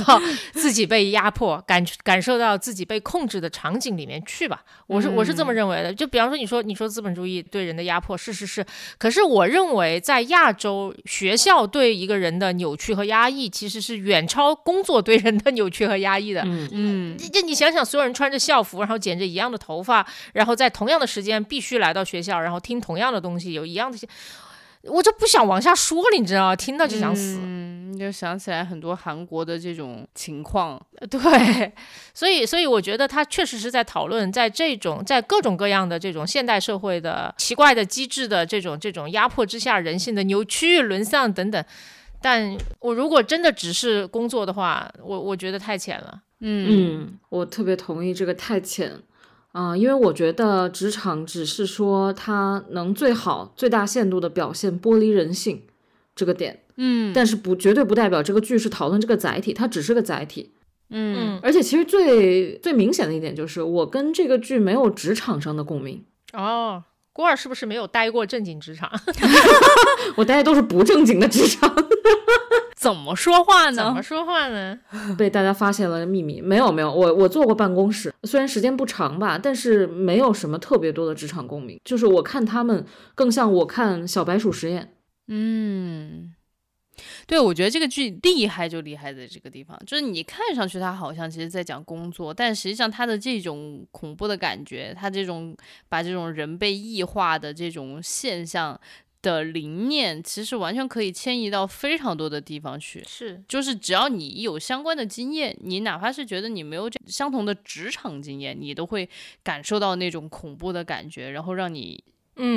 自己被压迫、感感受到自己被控制的场景里面去吧。我是我是这么认为的。就比方说，你说你说资本主义对人的压迫，是是是。可是我认为，在亚洲学校对一个人的扭曲和压抑，其实是远超工作对人的扭曲和压抑的。嗯嗯，就你想想，所有人穿。穿着校服，然后剪着一样的头发，然后在同样的时间必须来到学校，然后听同样的东西，有一样的，我就不想往下说了，你知道吗？听到就想死。嗯，就想起来很多韩国的这种情况。对，所以，所以我觉得他确实是在讨论，在这种在各种各样的这种现代社会的奇怪的机制的这种这种压迫之下，人性的扭曲、沦丧等等。但我如果真的只是工作的话，我我觉得太浅了。嗯，我特别同意这个太浅啊，因为我觉得职场只是说它能最好最大限度的表现剥离人性这个点。嗯，但是不绝对不代表这个剧是讨论这个载体，它只是个载体。嗯，而且其实最最明显的一点就是，我跟这个剧没有职场上的共鸣。哦，郭二是不是没有待过正经职场？我待的都是不正经的职场。怎么说话呢？怎么说话呢？被大家发现了秘密？没有没有，我我做过办公室，虽然时间不长吧，但是没有什么特别多的职场共鸣。就是我看他们更像我看小白鼠实验。嗯，对，我觉得这个剧厉害就厉害在这个地方，就是你看上去它好像其实在讲工作，但实际上它的这种恐怖的感觉，它这种把这种人被异化的这种现象。的灵念其实完全可以迁移到非常多的地方去，是，就是只要你有相关的经验，你哪怕是觉得你没有这相同的职场经验，你都会感受到那种恐怖的感觉，然后让你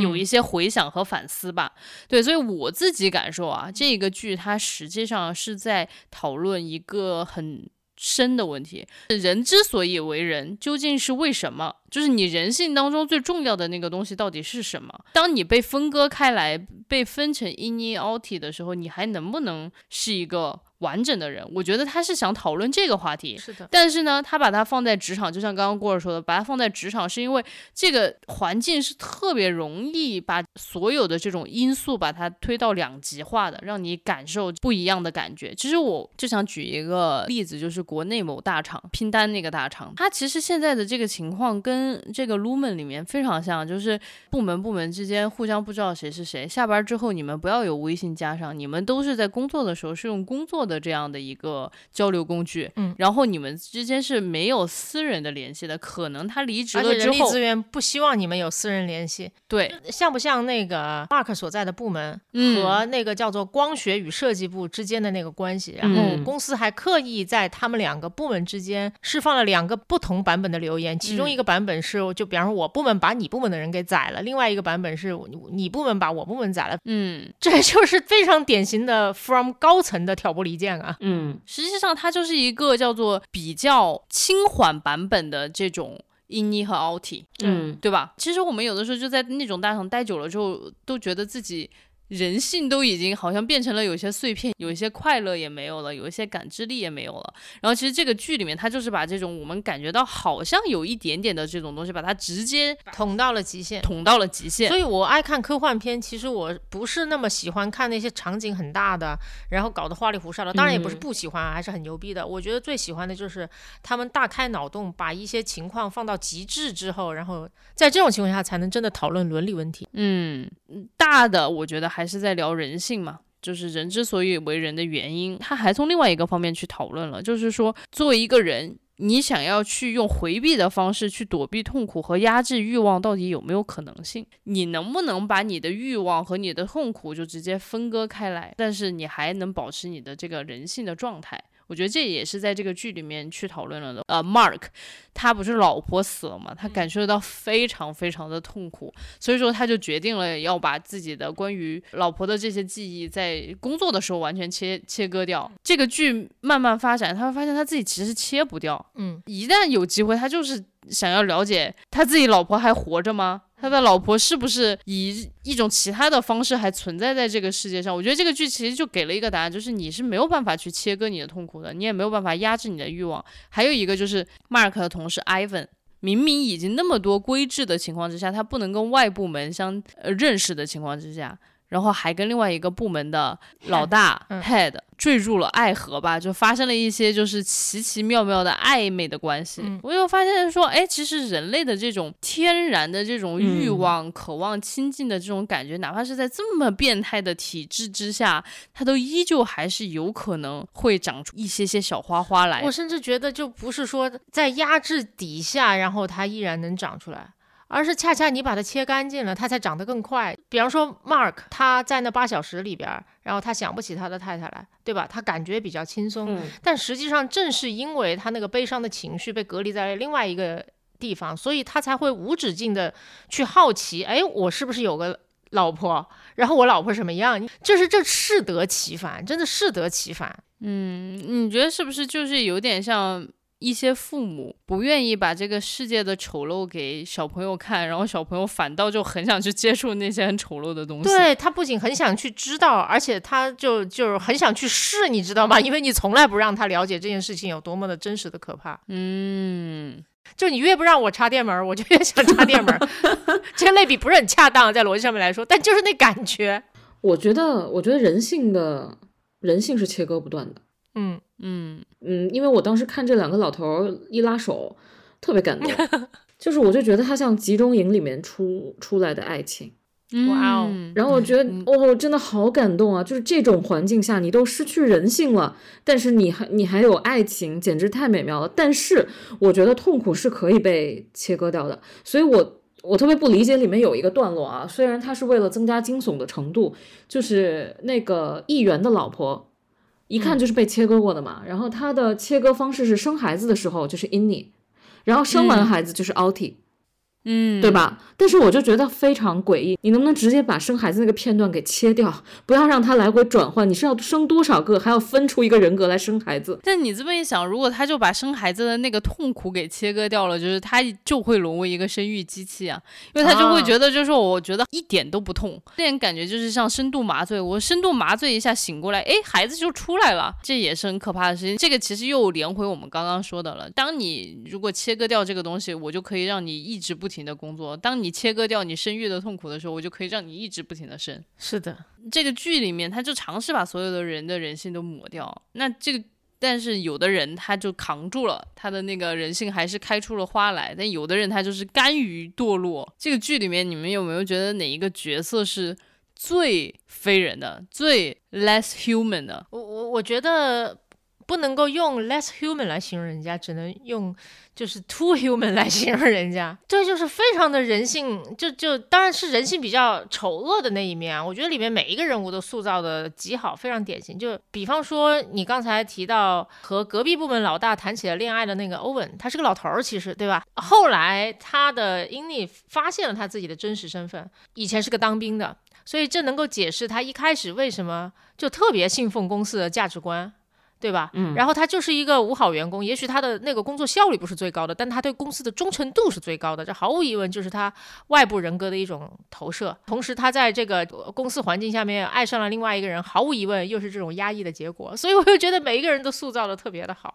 有一些回想和反思吧。对，所以我自己感受啊，这个剧它实际上是在讨论一个很。深的问题，人之所以为人，究竟是为什么？就是你人性当中最重要的那个东西到底是什么？当你被分割开来，被分成 ini outi 的时候，你还能不能是一个？完整的人，我觉得他是想讨论这个话题，是的。但是呢，他把它放在职场，就像刚刚郭儿说的，把它放在职场，是因为这个环境是特别容易把所有的这种因素把它推到两极化的，让你感受不一样的感觉。其实我就想举一个例子，就是国内某大厂拼单那个大厂，它其实现在的这个情况跟这个 Lumen 里面非常像，就是部门部门之间互相不知道谁是谁，下班之后你们不要有微信加上，你们都是在工作的时候是用工作的。的这样的一个交流工具，嗯，然后你们之间是没有私人的联系的，可能他离职了之后，人力资源不希望你们有私人联系，对，像不像那个 Mark 所在的部门和那个叫做光学与设计部之间的那个关系？然后公司还刻意在他们两个部门之间释放了两个不同版本的留言，其中一个版本是就比方说我部门把你部门的人给宰了，另外一个版本是你部门把我部门宰了，嗯，这就是非常典型的 from 高层的挑拨离间。见啊，嗯，实际上它就是一个叫做比较轻缓版本的这种 ini 和 outi，嗯，对吧？其实我们有的时候就在那种大厂待久了之后，都觉得自己。人性都已经好像变成了有些碎片，有一些快乐也没有了，有一些感知力也没有了。然后其实这个剧里面，它就是把这种我们感觉到好像有一点点的这种东西，把它直接捅到了极限，捅到了极限。所以我爱看科幻片，其实我不是那么喜欢看那些场景很大的，然后搞得花里胡哨的。当然也不是不喜欢，还是很牛逼的。我觉得最喜欢的就是他们大开脑洞，把一些情况放到极致之后，然后在这种情况下才能真的讨论伦理问题。嗯，大的我觉得还。还是在聊人性嘛，就是人之所以为人的原因。他还从另外一个方面去讨论了，就是说，作为一个人，你想要去用回避的方式去躲避痛苦和压制欲望，到底有没有可能性？你能不能把你的欲望和你的痛苦就直接分割开来，但是你还能保持你的这个人性的状态？我觉得这也是在这个剧里面去讨论了的。呃，Mark，他不是老婆死了嘛，他感受到非常非常的痛苦，所以说他就决定了要把自己的关于老婆的这些记忆在工作的时候完全切切割掉。这个剧慢慢发展，他会发现他自己其实切不掉。嗯，一旦有机会，他就是想要了解他自己老婆还活着吗？他的老婆是不是以一种其他的方式还存在在这个世界上？我觉得这个剧其实就给了一个答案，就是你是没有办法去切割你的痛苦的，你也没有办法压制你的欲望。还有一个就是 Mark 的同事 Ivan，明明已经那么多规制的情况之下，他不能跟外部门相呃认识的情况之下。然后还跟另外一个部门的老大 head 坠入了爱河吧，就发生了一些就是奇奇妙妙的暧昧的关系。我又发现说，哎，其实人类的这种天然的这种欲望、渴望亲近的这种感觉，哪怕是在这么变态的体制之下，它都依旧还是有可能会长出一些些小花花来。我甚至觉得，就不是说在压制底下，然后它依然能长出来。而是恰恰你把它切干净了，它才长得更快。比方说，Mark 他在那八小时里边，然后他想不起他的太太来，对吧？他感觉比较轻松。但实际上，正是因为他那个悲伤的情绪被隔离在另外一个地方，所以他才会无止境的去好奇：哎，我是不是有个老婆？然后我老婆什么样？就是这适得其反，真的适得其反。嗯，你觉得是不是就是有点像？一些父母不愿意把这个世界的丑陋给小朋友看，然后小朋友反倒就很想去接触那些很丑陋的东西。对他不仅很想去知道，而且他就就是很想去试，你知道吗？因为你从来不让他了解这件事情有多么的真实的可怕。嗯，就你越不让我插电门，我就越想插电门。这个类比不是很恰当，在逻辑上面来说，但就是那感觉。我觉得，我觉得人性的人性是切割不断的。嗯嗯嗯，因为我当时看这两个老头一拉手，特别感动，就是我就觉得他像集中营里面出出来的爱情，哇哦！然后我觉得哦，真的好感动啊！就是这种环境下，你都失去人性了，但是你还你还有爱情，简直太美妙了。但是我觉得痛苦是可以被切割掉的，所以我我特别不理解里面有一个段落啊，虽然他是为了增加惊悚的程度，就是那个议员的老婆。一看就是被切割过的嘛，然后它的切割方式是生孩子的时候就是 Inni，然后生完孩子就是。嗯，对吧？但是我就觉得非常诡异，你能不能直接把生孩子那个片段给切掉，不要让他来回转换？你是要生多少个，还要分出一个人格来生孩子？但你这么一想，如果他就把生孩子的那个痛苦给切割掉了，就是他就会沦为一个生育机器啊，因为他就会觉得，就是我觉得一点都不痛，这点感觉就是像深度麻醉，我深度麻醉一下醒过来，哎，孩子就出来了，这也是很可怕的事情。这个其实又连回我们刚刚说的了，当你如果切割掉这个东西，我就可以让你一直不停的工作。当你切割掉你生育的痛苦的时候，我就可以让你一直不停的生。是的，这个剧里面他就尝试把所有的人的人性都抹掉。那这个，但是有的人他就扛住了，他的那个人性还是开出了花来。但有的人他就是甘于堕落。这个剧里面，你们有没有觉得哪一个角色是最非人的、最 less human 的？我我我觉得。不能够用 less human 来形容人家，只能用 就是 too human 来形容人家。这就是非常的人性，就就当然是人性比较丑恶的那一面啊。我觉得里面每一个人物都塑造的极好，非常典型。就比方说你刚才提到和隔壁部门老大谈起了恋爱的那个欧文，他是个老头儿，其实对吧？后来他的英妮发现了他自己的真实身份，以前是个当兵的，所以这能够解释他一开始为什么就特别信奉公司的价值观。对吧？嗯，然后他就是一个五好员工，也许他的那个工作效率不是最高的，但他对公司的忠诚度是最高的。这毫无疑问就是他外部人格的一种投射。同时，他在这个公司环境下面爱上了另外一个人，毫无疑问又是这种压抑的结果。所以，我就觉得每一个人都塑造的特别的好。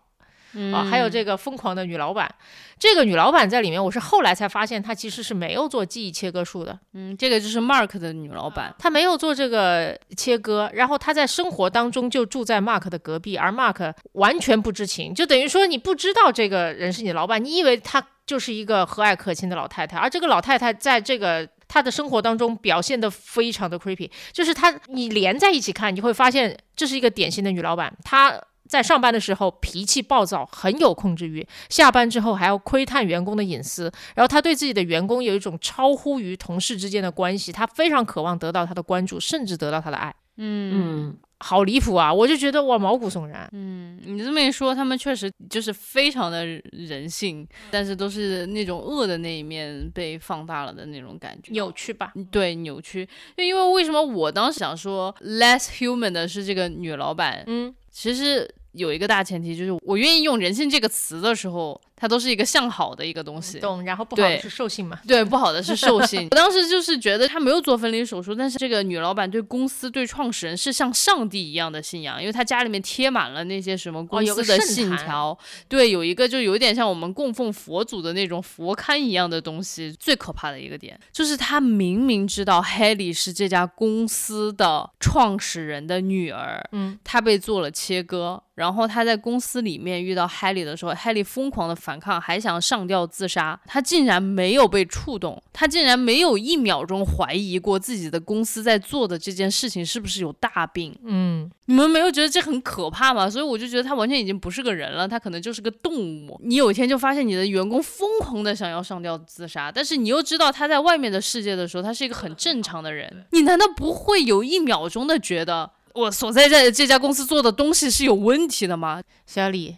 啊，还有这个疯狂的女老板，这个女老板在里面，我是后来才发现她其实是没有做记忆切割术的。嗯，这个就是 Mark 的女老板，她没有做这个切割，然后她在生活当中就住在 Mark 的隔壁，而 Mark 完全不知情，就等于说你不知道这个人是你老板，你以为她就是一个和蔼可亲的老太太，而这个老太太在这个她的生活当中表现的非常的 creepy，就是她你连在一起看，你会发现这是一个典型的女老板，她。在上班的时候脾气暴躁，很有控制欲；下班之后还要窥探员工的隐私。然后他对自己的员工有一种超乎于同事之间的关系，他非常渴望得到他的关注，甚至得到他的爱。嗯，好离谱啊！我就觉得哇，毛骨悚然。嗯，你这么一说，他们确实就是非常的人性，但是都是那种恶的那一面被放大了的那种感觉，扭曲吧？对，扭曲。就因为为什么我当时想说 less human 的是这个女老板？嗯。其实有一个大前提，就是我愿意用“人性”这个词的时候。它都是一个向好的一个东西，懂？然后不好的是兽性嘛？对，不好的是兽性。我当时就是觉得他没有做分离手术，但是这个女老板对公司、对创始人是像上帝一样的信仰，因为她家里面贴满了那些什么公司的信条。对，有一个就有点像我们供奉佛祖的那种佛龛一样的东西。最可怕的一个点就是他明明知道 Haley 是这家公司的创始人的女儿，嗯，她被做了切割。然后他在公司里面遇到 Haley 的时候，Haley 疯狂的反抗，还想上吊自杀。他竟然没有被触动，他竟然没有一秒钟怀疑过自己的公司在做的这件事情是不是有大病。嗯，你们没有觉得这很可怕吗？所以我就觉得他完全已经不是个人了，他可能就是个动物。你有一天就发现你的员工疯狂的想要上吊自杀，但是你又知道他在外面的世界的时候，他是一个很正常的人，你难道不会有一秒钟的觉得？我所在在这家公司做的东西是有问题的吗，小李？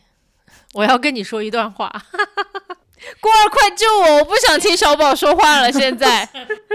我要跟你说一段话，郭儿快救我！我不想听小宝说话了。现在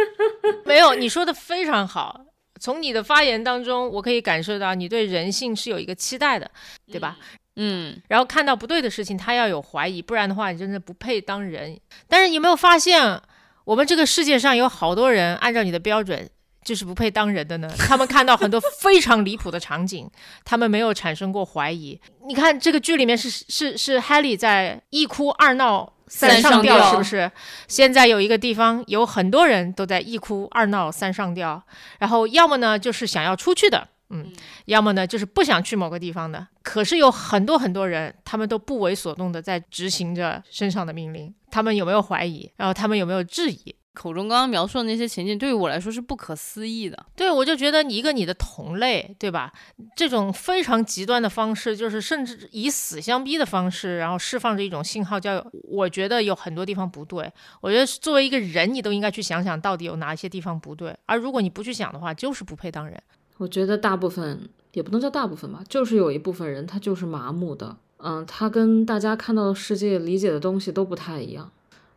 没有，你说的非常好。从你的发言当中，我可以感受到你对人性是有一个期待的，对吧？嗯，然后看到不对的事情，他要有怀疑，不然的话，你真的不配当人。但是你有没有发现，我们这个世界上有好多人按照你的标准就是不配当人的呢？他们看到很多非常离谱的场景，他们没有产生过怀疑。你看这个剧里面是是是 Haley 在一哭二闹三上吊，是不是？现在有一个地方有很多人都在一哭二闹三上吊，然后要么呢就是想要出去的。嗯，要么呢就是不想去某个地方的，可是有很多很多人，他们都不为所动的在执行着身上的命令。他们有没有怀疑？然后他们有没有质疑？口中刚刚描述的那些情景，对于我来说是不可思议的。对，我就觉得你一个你的同类，对吧？这种非常极端的方式，就是甚至以死相逼的方式，然后释放着一种信号，叫我觉得有很多地方不对。我觉得作为一个人，你都应该去想想到底有哪一些地方不对。而如果你不去想的话，就是不配当人。我觉得大部分也不能叫大部分吧，就是有一部分人他就是麻木的，嗯，他跟大家看到的世界理解的东西都不太一样，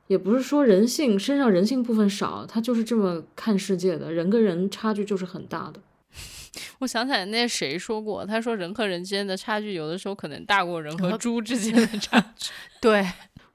也不是说人性身上人性部分少，他就是这么看世界的，人跟人差距就是很大的。我想起来那谁说过，他说人和人之间的差距有的时候可能大过人和猪之间的 差距。对，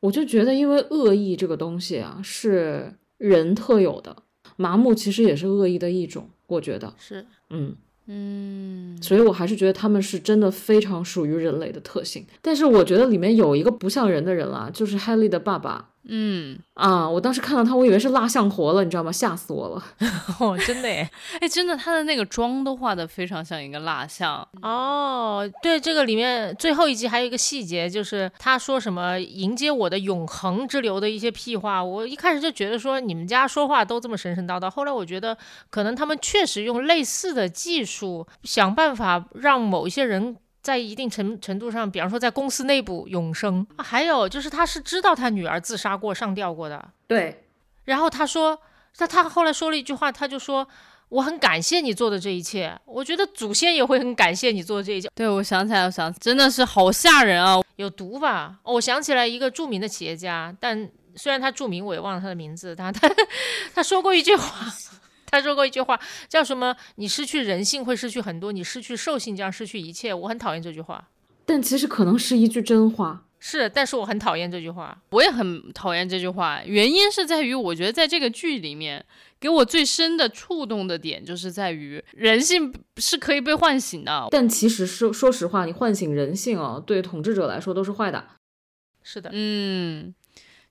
我就觉得因为恶意这个东西啊是人特有的，麻木其实也是恶意的一种。我觉得是，嗯嗯，所以我还是觉得他们是真的非常属于人类的特性。但是我觉得里面有一个不像人的人啊，就是 Haley 的爸爸。嗯啊，我当时看到他，我以为是蜡像活了，你知道吗？吓死我了！哦，真的耶，哎，真的，他的那个妆都画的非常像一个蜡像。哦，对，这个里面最后一集还有一个细节，就是他说什么迎接我的永恒之流的一些屁话。我一开始就觉得说你们家说话都这么神神叨叨，后来我觉得可能他们确实用类似的技术想办法让某一些人。在一定程程度上，比方说在公司内部永生，还有就是他是知道他女儿自杀过、上吊过的。对。然后他说，那他后来说了一句话，他就说：“我很感谢你做的这一切。”我觉得祖先也会很感谢你做的这一切。对，我想起来，我想真的是好吓人啊！有毒吧？我想起来一个著名的企业家，但虽然他著名，我也忘了他的名字。他他他说过一句话。他说过一句话，叫什么？你失去人性会失去很多，你失去兽性将失去一切。我很讨厌这句话，但其实可能是一句真话。是，但是我很讨厌这句话。我也很讨厌这句话，原因是在于，我觉得在这个剧里面，给我最深的触动的点，就是在于人性是可以被唤醒的。但其实说说实话，你唤醒人性哦，对统治者来说都是坏的。是的，嗯，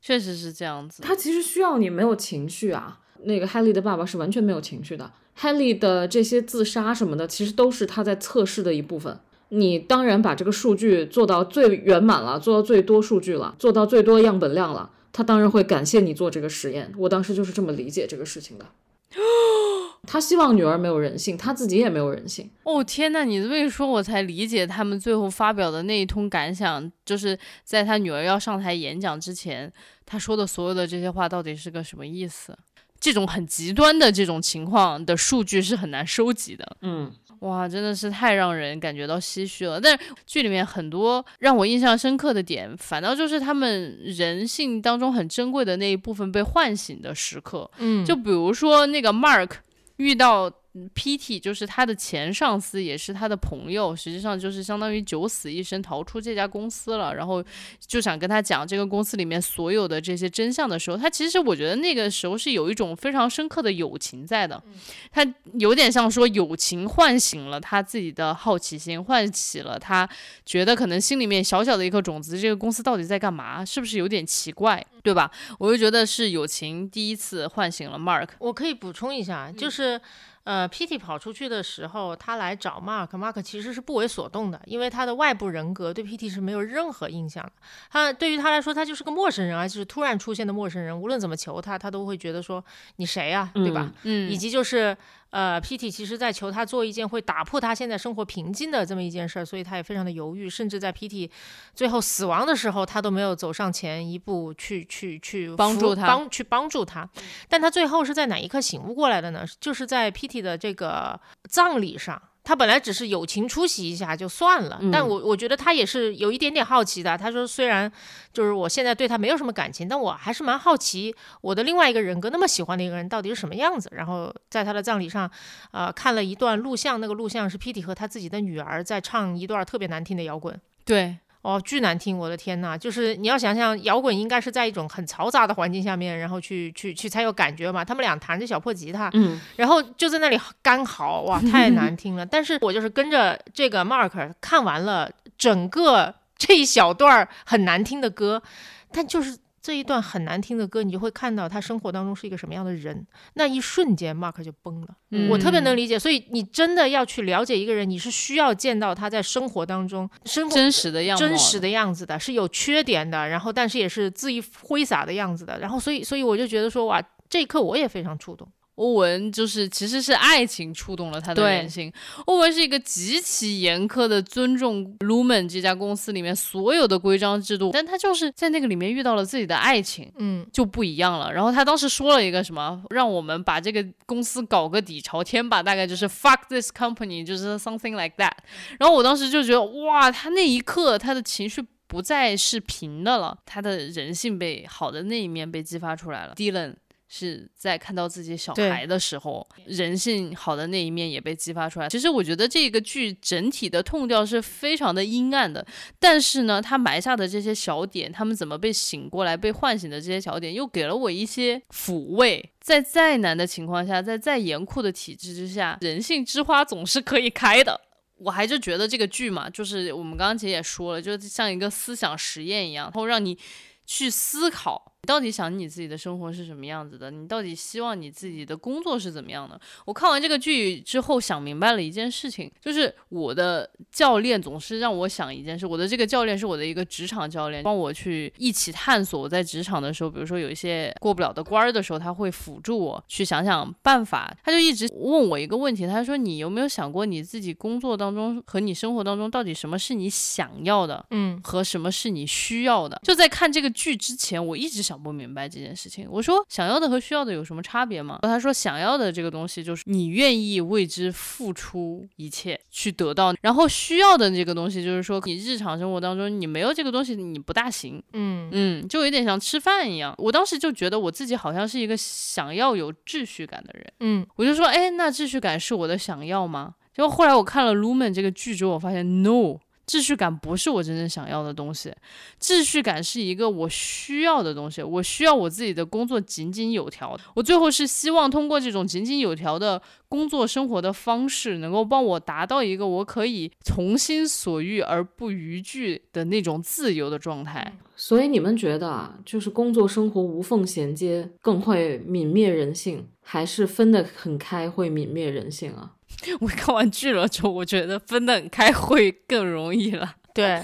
确实是这样子。他其实需要你没有情绪啊。那个 Haley 的爸爸是完全没有情绪的，Haley 的这些自杀什么的，其实都是他在测试的一部分。你当然把这个数据做到最圆满了，做到最多数据了，做到最多样本量了，他当然会感谢你做这个实验。我当时就是这么理解这个事情的。他希望女儿没有人性，他自己也没有人性。哦天呐，你这么一说，我才理解他们最后发表的那一通感想，就是在他女儿要上台演讲之前，他说的所有的这些话到底是个什么意思？这种很极端的这种情况的数据是很难收集的。嗯，哇，真的是太让人感觉到唏嘘了。但是剧里面很多让我印象深刻的点，反倒就是他们人性当中很珍贵的那一部分被唤醒的时刻。嗯，就比如说那个 Mark 遇到。P.T. 就是他的前上司，也是他的朋友，实际上就是相当于九死一生逃出这家公司了。然后就想跟他讲这个公司里面所有的这些真相的时候，他其实我觉得那个时候是有一种非常深刻的友情在的。他有点像说友情唤醒了他自己的好奇心，唤起了他觉得可能心里面小小的一颗种子，这个公司到底在干嘛？是不是有点奇怪？对吧？我就觉得是友情第一次唤醒了 Mark。我可以补充一下，就是。呃，P.T. 跑出去的时候，他来找 Mark，Mark 其实是不为所动的，因为他的外部人格对 P.T. 是没有任何印象的。他对于他来说，他就是个陌生人，而且是突然出现的陌生人，无论怎么求他，他都会觉得说你谁呀，对吧？嗯，以及就是。呃，P.T. 其实在求他做一件会打破他现在生活平静的这么一件事儿，所以他也非常的犹豫，甚至在 P.T. 最后死亡的时候，他都没有走上前一步去去去帮助他，帮去帮助他。但他最后是在哪一刻醒悟过来的呢？就是在 P.T. 的这个葬礼上。他本来只是友情出席一下就算了，但我我觉得他也是有一点点好奇的。他说，虽然就是我现在对他没有什么感情，但我还是蛮好奇我的另外一个人格那么喜欢的一个人到底是什么样子。然后在他的葬礼上，呃，看了一段录像，那个录像是 P.T 和他自己的女儿在唱一段特别难听的摇滚。对。哦，巨难听！我的天呐，就是你要想想，摇滚应该是在一种很嘈杂的环境下面，然后去去去才有感觉嘛。他们俩弹着小破吉他，嗯，然后就在那里干嚎，哇，太难听了。但是我就是跟着这个 Mark 看完了整个这一小段很难听的歌，但就是。这一段很难听的歌，你就会看到他生活当中是一个什么样的人。那一瞬间，Mark 就崩了。我特别能理解，所以你真的要去了解一个人，你是需要见到他在生活当中生活真实的样真实的样子的，是有缺点的，然后但是也是恣意挥洒的样子的。然后，所以，所以我就觉得说，哇，这一刻我也非常触动。欧文就是其实是爱情触动了他的人心。欧文是一个极其严苛的尊重 Lumen 这家公司里面所有的规章制度，但他就是在那个里面遇到了自己的爱情，嗯，就不一样了。然后他当时说了一个什么，让我们把这个公司搞个底朝天吧，大概就是 fuck this company，就是 something like that。然后我当时就觉得哇，他那一刻他的情绪不再是平的了，他的人性被好的那一面被激发出来了。Dylan。是在看到自己小孩的时候，人性好的那一面也被激发出来。其实我觉得这个剧整体的痛调是非常的阴暗的，但是呢，他埋下的这些小点，他们怎么被醒过来、被唤醒的这些小点，又给了我一些抚慰。在再难的情况下，在再严酷的体制之下，人性之花总是可以开的。我还是觉得这个剧嘛，就是我们刚刚其实也说了，就像一个思想实验一样，然后让你去思考。你到底想你自己的生活是什么样子的？你到底希望你自己的工作是怎么样的？我看完这个剧之后，想明白了一件事情，就是我的教练总是让我想一件事。我的这个教练是我的一个职场教练，帮我去一起探索我在职场的时候，比如说有一些过不了的关儿的时候，他会辅助我去想想办法。他就一直问我一个问题，他说：“你有没有想过你自己工作当中和你生活当中到底什么是你想要的，嗯，和什么是你需要的？”就在看这个剧之前，我一直想。想不明白这件事情，我说想要的和需要的有什么差别吗？他说想要的这个东西就是你愿意为之付出一切去得到，然后需要的这个东西就是说你日常生活当中你没有这个东西你不大行，嗯嗯，就有点像吃饭一样。我当时就觉得我自己好像是一个想要有秩序感的人，嗯，我就说哎，那秩序感是我的想要吗？结果后来我看了《Lumen》这个剧之后，我发现 No。秩序感不是我真正想要的东西，秩序感是一个我需要的东西。我需要我自己的工作井井有条。我最后是希望通过这种井井有条的工作生活的方式，能够帮我达到一个我可以从心所欲而不逾矩的那种自由的状态。所以你们觉得啊，就是工作生活无缝衔接更会泯灭人性，还是分得很开会泯灭人性啊？我看完剧了之后，我觉得分得很开会更容易了。对，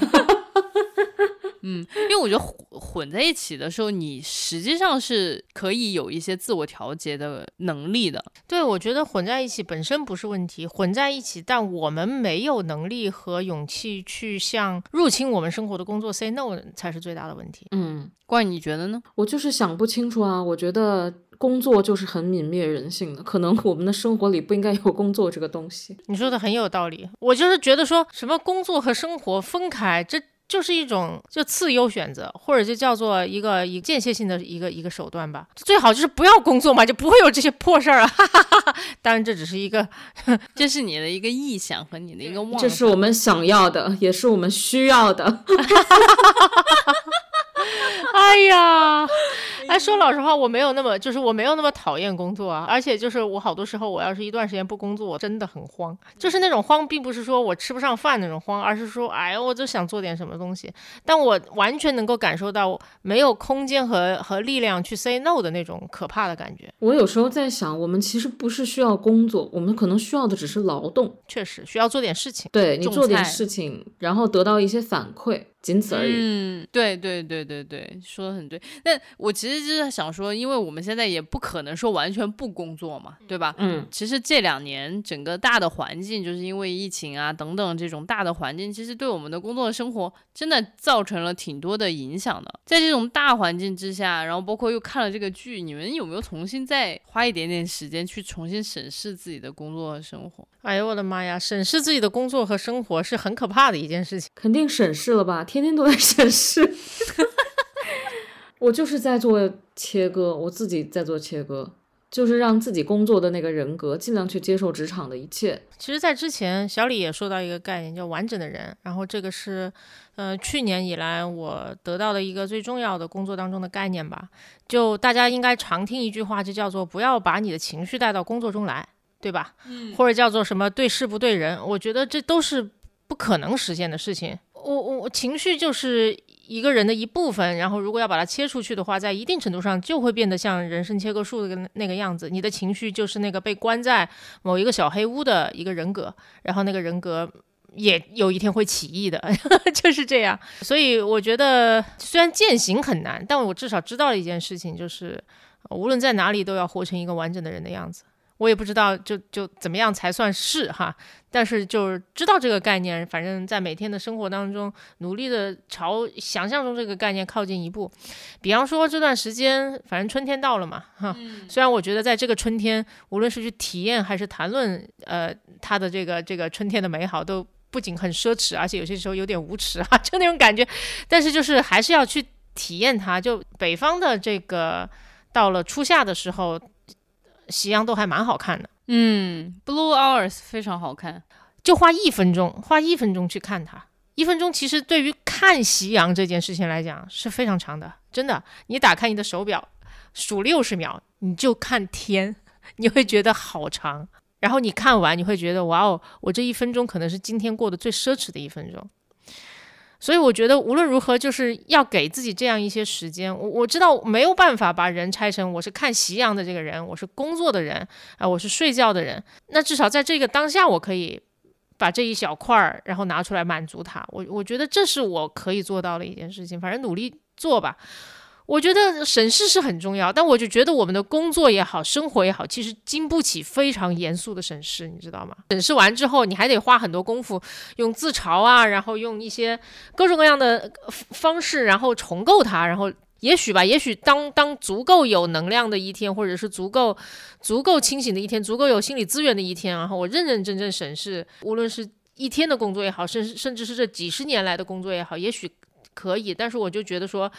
嗯，因为我觉得混混在一起的时候，你实际上是可以有一些自我调节的能力的。对，我觉得混在一起本身不是问题，混在一起，但我们没有能力和勇气去向入侵我们生活的工作 say no 才是最大的问题。嗯，怪你觉得呢？我就是想不清楚啊，我觉得。工作就是很泯灭人性的，可能我们的生活里不应该有工作这个东西。你说的很有道理，我就是觉得说什么工作和生活分开，这就是一种就次优选择，或者就叫做一个一间歇性的一个一个手段吧。最好就是不要工作嘛，就不会有这些破事儿啊。当然这只是一个，这是你的一个臆想和你的一个妄想，这是我们想要的，也是我们需要的。哎呀。哎，说老实话，我没有那么，就是我没有那么讨厌工作啊。而且就是我好多时候，我要是一段时间不工作，我真的很慌。就是那种慌，并不是说我吃不上饭那种慌，而是说，哎呀，我就想做点什么东西。但我完全能够感受到没有空间和和力量去 say no 的那种可怕的感觉。我有时候在想，我们其实不是需要工作，我们可能需要的只是劳动。确实需要做点事情，对你做点事情，然后得到一些反馈。仅此而已。嗯，对对对对对，说的很对。那我其实就是想说，因为我们现在也不可能说完全不工作嘛，对吧？嗯，其实这两年整个大的环境，就是因为疫情啊等等这种大的环境，其实对我们的工作生活真的造成了挺多的影响的。在这种大环境之下，然后包括又看了这个剧，你们有没有重新再花一点点时间去重新审视自己的工作和生活？哎呦我的妈呀，审视自己的工作和生活是很可怕的一件事情。肯定审视了吧？天天天都在显示。我就是在做切割，我自己在做切割。就是让自己工作的那个人格尽量去接受职场的一切。其实，在之前，小李也说到一个概念，叫完整的人。然后，这个是，呃，去年以来我得到的一个最重要的工作当中的概念吧。就大家应该常听一句话，就叫做不要把你的情绪带到工作中来，对吧？嗯。或者叫做什么对事不对人？我觉得这都是不可能实现的事情。我我情绪就是。一个人的一部分，然后如果要把它切出去的话，在一定程度上就会变得像人生切割术的那个样子。你的情绪就是那个被关在某一个小黑屋的一个人格，然后那个人格也有一天会起义的，就是这样。所以我觉得，虽然践行很难，但我至少知道了一件事情，就是无论在哪里都要活成一个完整的人的样子。我也不知道，就就怎么样才算是哈，但是就是知道这个概念，反正在每天的生活当中，努力的朝想象中这个概念靠近一步。比方说这段时间，反正春天到了嘛，哈，虽然我觉得在这个春天，无论是去体验还是谈论，呃，它的这个这个春天的美好，都不仅很奢侈，而且有些时候有点无耻啊，就那种感觉。但是就是还是要去体验它。就北方的这个到了初夏的时候。夕阳都还蛮好看的，嗯，Blue Hours 非常好看，就花一分钟，花一分钟去看它，一分钟其实对于看夕阳这件事情来讲是非常长的，真的。你打开你的手表，数六十秒，你就看天，你会觉得好长。然后你看完，你会觉得哇哦，我这一分钟可能是今天过得最奢侈的一分钟。所以我觉得无论如何，就是要给自己这样一些时间。我我知道没有办法把人拆成我是看夕阳的这个人，我是工作的人，啊，我是睡觉的人。那至少在这个当下，我可以把这一小块儿，然后拿出来满足他。我我觉得这是我可以做到的一件事情。反正努力做吧。我觉得审视是很重要，但我就觉得我们的工作也好，生活也好，其实经不起非常严肃的审视，你知道吗？审视完之后，你还得花很多功夫，用自嘲啊，然后用一些各种各样的方式，然后重构它。然后也许吧，也许当当足够有能量的一天，或者是足够足够清醒的一天，足够有心理资源的一天，然后我认认真真审视，无论是一天的工作也好，甚甚至是这几十年来的工作也好，也许可以。但是我就觉得说。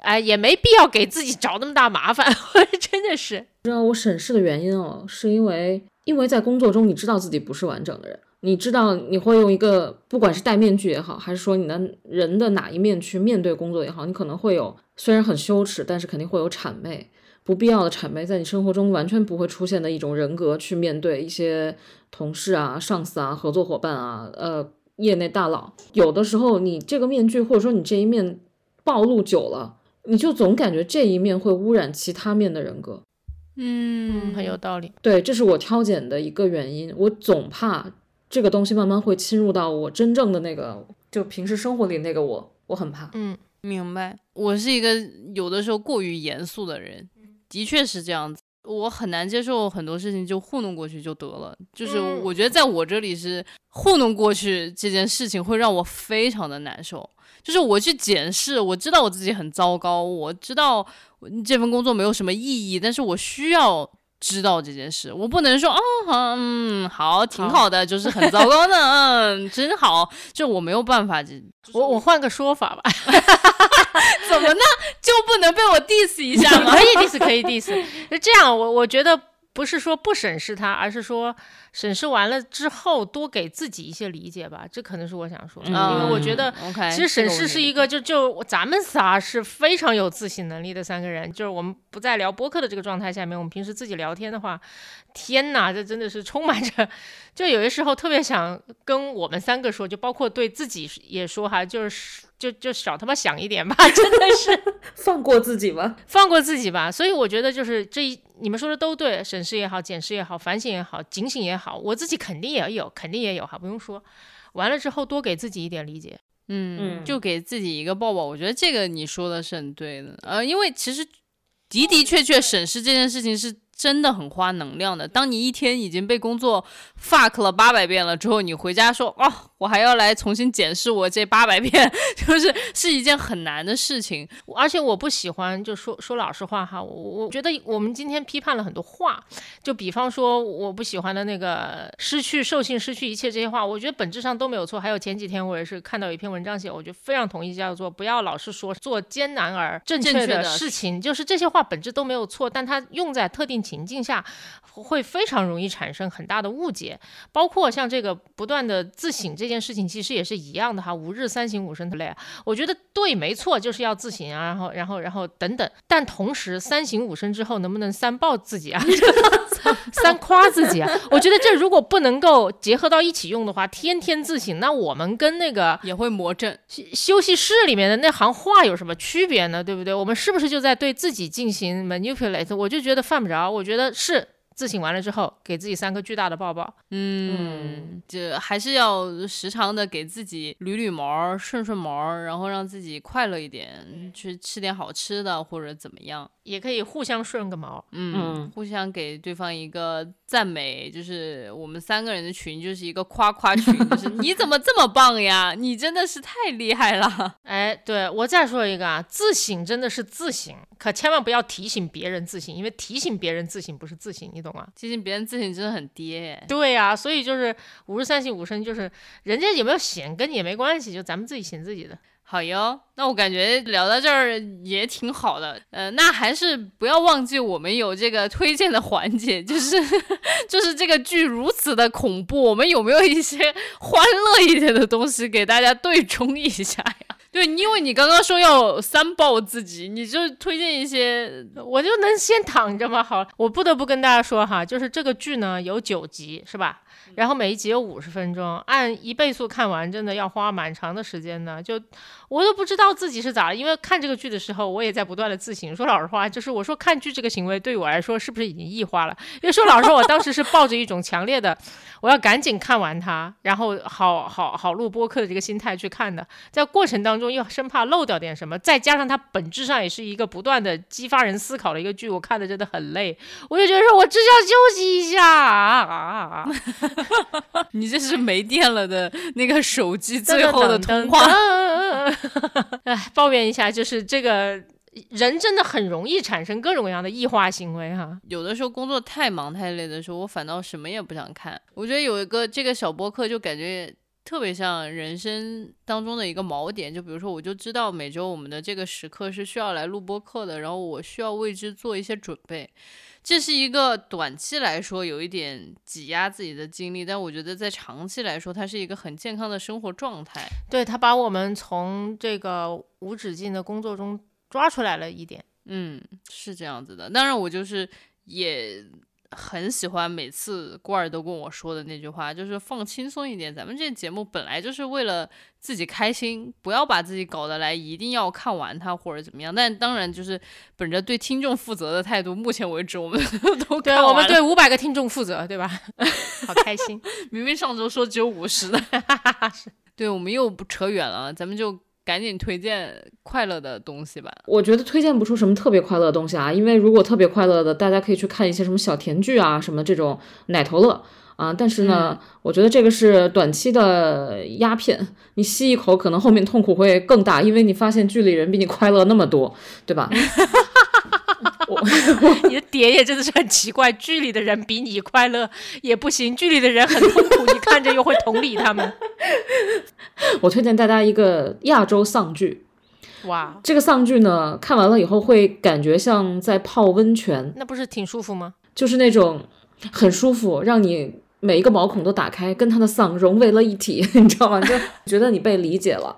哎，也没必要给自己找那么大麻烦，真的是。知道我审视的原因哦，是因为因为在工作中，你知道自己不是完整的人，你知道你会用一个不管是戴面具也好，还是说你的人的哪一面去面对工作也好，你可能会有虽然很羞耻，但是肯定会有谄媚，不必要的谄媚，在你生活中完全不会出现的一种人格去面对一些同事啊、上司啊、合作伙伴啊、呃，业内大佬。有的时候你这个面具或者说你这一面暴露久了。你就总感觉这一面会污染其他面的人格，嗯，很有道理。对，这是我挑拣的一个原因。我总怕这个东西慢慢会侵入到我真正的那个，就平时生活里那个我，我很怕。嗯，明白。我是一个有的时候过于严肃的人，的确是这样子。我很难接受很多事情就糊弄过去就得了。就是我觉得在我这里是糊弄过去这件事情会让我非常的难受。就是我去检视，我知道我自己很糟糕，我知道这份工作没有什么意义，但是我需要知道这件事，我不能说啊，嗯，好，挺好的，就是很糟糕的，嗯，真好，就我没有办法，我我换个说法吧，怎么呢？就不能被我 diss 一下吗？可以 diss，可以 diss，就这样，我我觉得不是说不审视他，而是说。审视完了之后，多给自己一些理解吧，这可能是我想说的。因为我觉得，其实审视是一个，就就咱们仨是非常有自省能力的三个人。就是我们不在聊播客的这个状态下面，我们平时自己聊天的话，天哪，这真的是充满着。就有些时候特别想跟我们三个说，就包括对自己也说哈，就是就就少他妈想一点吧，真的是放过自己吧，放过自己吧。所以我觉得就是这一。你们说的都对，审视也好，检视也好，反省也好，警醒也好，我自己肯定也有，肯定也有哈，不用说。完了之后，多给自己一点理解，嗯，就给自己一个抱抱。我觉得这个你说的是很对的，呃，因为其实的的确确审视这件事情是。真的很花能量的。当你一天已经被工作 fuck 了八百遍了之后，你回家说哦，我还要来重新检视我这八百遍，就是是一件很难的事情。而且我不喜欢，就说说老实话哈，我我觉得我们今天批判了很多话，就比方说我不喜欢的那个失去兽性、失去一切这些话，我觉得本质上都没有错。还有前几天我也是看到一篇文章写，我就非常同意，叫做不要老是说做艰难而正确的事情，就是这些话本质都没有错，但它用在特定。情境下，会非常容易产生很大的误解。包括像这个不断的自省这件事情，其实也是一样的哈。吾日三省吾身的累，我觉得对，没错，就是要自省啊，然后，然后，然后等等。但同时，三省吾身之后，能不能三抱自己啊？三夸自己啊？我觉得这如果不能够结合到一起用的话，天天自省，那我们跟那个也会魔怔。休息室里面的那行话有什么区别呢？对不对？我们是不是就在对自己进行 manipulate？我就觉得犯不着。我觉得是。自省完了之后，给自己三个巨大的抱抱。嗯，就还是要时常的给自己捋捋毛、顺顺毛，然后让自己快乐一点，去吃点好吃的或者怎么样，也可以互相顺个毛。嗯，互相给对方一个赞美，就是我们三个人的群就是一个夸夸群，就是 你怎么这么棒呀？你真的是太厉害了。哎，对我再说一个啊，自省真的是自省，可千万不要提醒别人自省，因为提醒别人自省不是自省，你懂吗。提醒别人自省真的很跌，对呀，所以就是五十三省吾身，就是人家有没有醒跟你也没关系，就咱们自己醒自己的。好哟，那我感觉聊到这儿也挺好的，呃，那还是不要忘记我们有这个推荐的环节，就是就是这个剧如此的恐怖，我们有没有一些欢乐一点的东西给大家对冲一下呀？对，因为你刚刚说要三抱自己，你就推荐一些，我就能先躺着吗？好，我不得不跟大家说哈，就是这个剧呢有九集，是吧？然后每一集有五十分钟，按一倍速看完，真的要花蛮长的时间的。就我都不知道自己是咋了，因为看这个剧的时候，我也在不断的自省。说老实话，就是我说看剧这个行为对我来说是不是已经异化了？因为说老实话，我当时是抱着一种强烈的我要赶紧看完它，然后好好好录播客的这个心态去看的。在过程当中中又生怕漏掉点什么，再加上它本质上也是一个不断的激发人思考的一个剧，我看的真的很累。我就觉得说我只想休息一下啊。你这是没电了的那个手机最后的通话。哎，抱怨一下，就是这个人真的很容易产生各种各样的异化行为哈。有的时候工作太忙太累的时候，我反倒什么也不想看。我觉得有一个这个小播客，就感觉特别像人生当中的一个锚点。就比如说，我就知道每周我们的这个时刻是需要来录播课的，然后我需要为之做一些准备。这是一个短期来说有一点挤压自己的精力，但我觉得在长期来说，它是一个很健康的生活状态。对它把我们从这个无止境的工作中抓出来了一点，嗯，是这样子的。当然，我就是也。很喜欢每次郭儿都跟我说的那句话，就是放轻松一点。咱们这节目本来就是为了自己开心，不要把自己搞得来一定要看完它或者怎么样。但当然就是本着对听众负责的态度，目前为止我们 都对我们对五百个听众负责，对吧？好开心，明明上周说只有五十的，对我们又不扯远了，咱们就。赶紧推荐快乐的东西吧。我觉得推荐不出什么特别快乐的东西啊，因为如果特别快乐的，大家可以去看一些什么小甜剧啊，什么这种奶头乐啊。但是呢，我觉得这个是短期的鸦片，你吸一口，可能后面痛苦会更大，因为你发现剧里人比你快乐那么多，对吧？你的点也真的是很奇怪，剧里的人比你快乐也不行，剧里的人很痛苦，你看着又会同理他们。我推荐大家一个亚洲丧剧，哇，这个丧剧呢，看完了以后会感觉像在泡温泉，那不是挺舒服吗？就是那种很舒服，让你每一个毛孔都打开，跟他的丧融为了一体，你知道吗？就觉得你被理解了。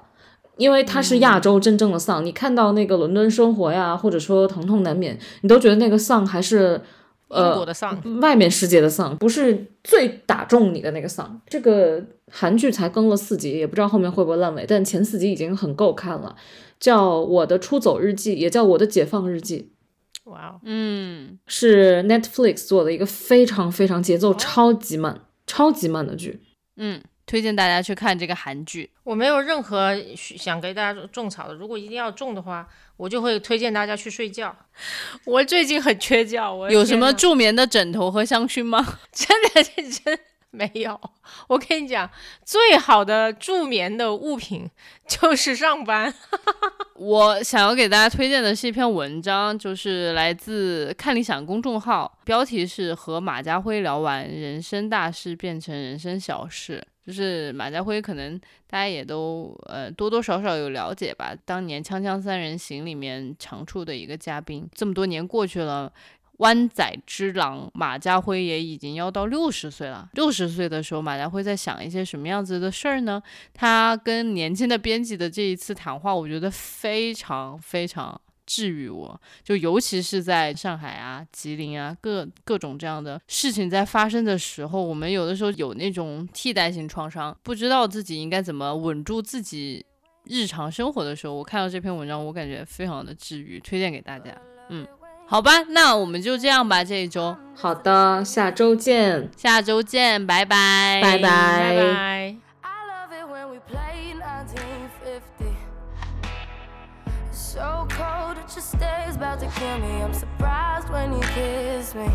因为它是亚洲真正的丧，你看到那个伦敦生活呀，或者说疼痛难免，你都觉得那个丧还是呃外面世界的丧，不是最打中你的那个丧。这个韩剧才更了四集，也不知道后面会不会烂尾，但前四集已经很够看了。叫《我的出走日记》，也叫《我的解放日记》。哇哦，嗯，是 Netflix 做的一个非常非常节奏超级慢、超级慢的剧。嗯。推荐大家去看这个韩剧。我没有任何想给大家种草的，如果一定要种的话，我就会推荐大家去睡觉。我最近很缺觉，我有什么助眠的枕头和香薰吗？真的认真。没有，我跟你讲，最好的助眠的物品就是上班。我想要给大家推荐的是一篇文章，就是来自看理想公众号，标题是“和马家辉聊完人生大事变成人生小事”。就是马家辉，可能大家也都呃多多少少有了解吧。当年《锵锵三人行》里面常驻的一个嘉宾，这么多年过去了。湾仔之狼马家辉也已经要到六十岁了。六十岁的时候，马家辉在想一些什么样子的事儿呢？他跟年轻的编辑的这一次谈话，我觉得非常非常治愈我。就尤其是在上海啊、吉林啊各各种这样的事情在发生的时候，我们有的时候有那种替代性创伤，不知道自己应该怎么稳住自己日常生活的时候，我看到这篇文章，我感觉非常的治愈，推荐给大家。嗯。好吧，那我们就这样吧，这一周。好的，下周见。下周见，拜拜，拜拜，拜拜。So cold, just stays about to kill me. I'm surprised when you kiss me.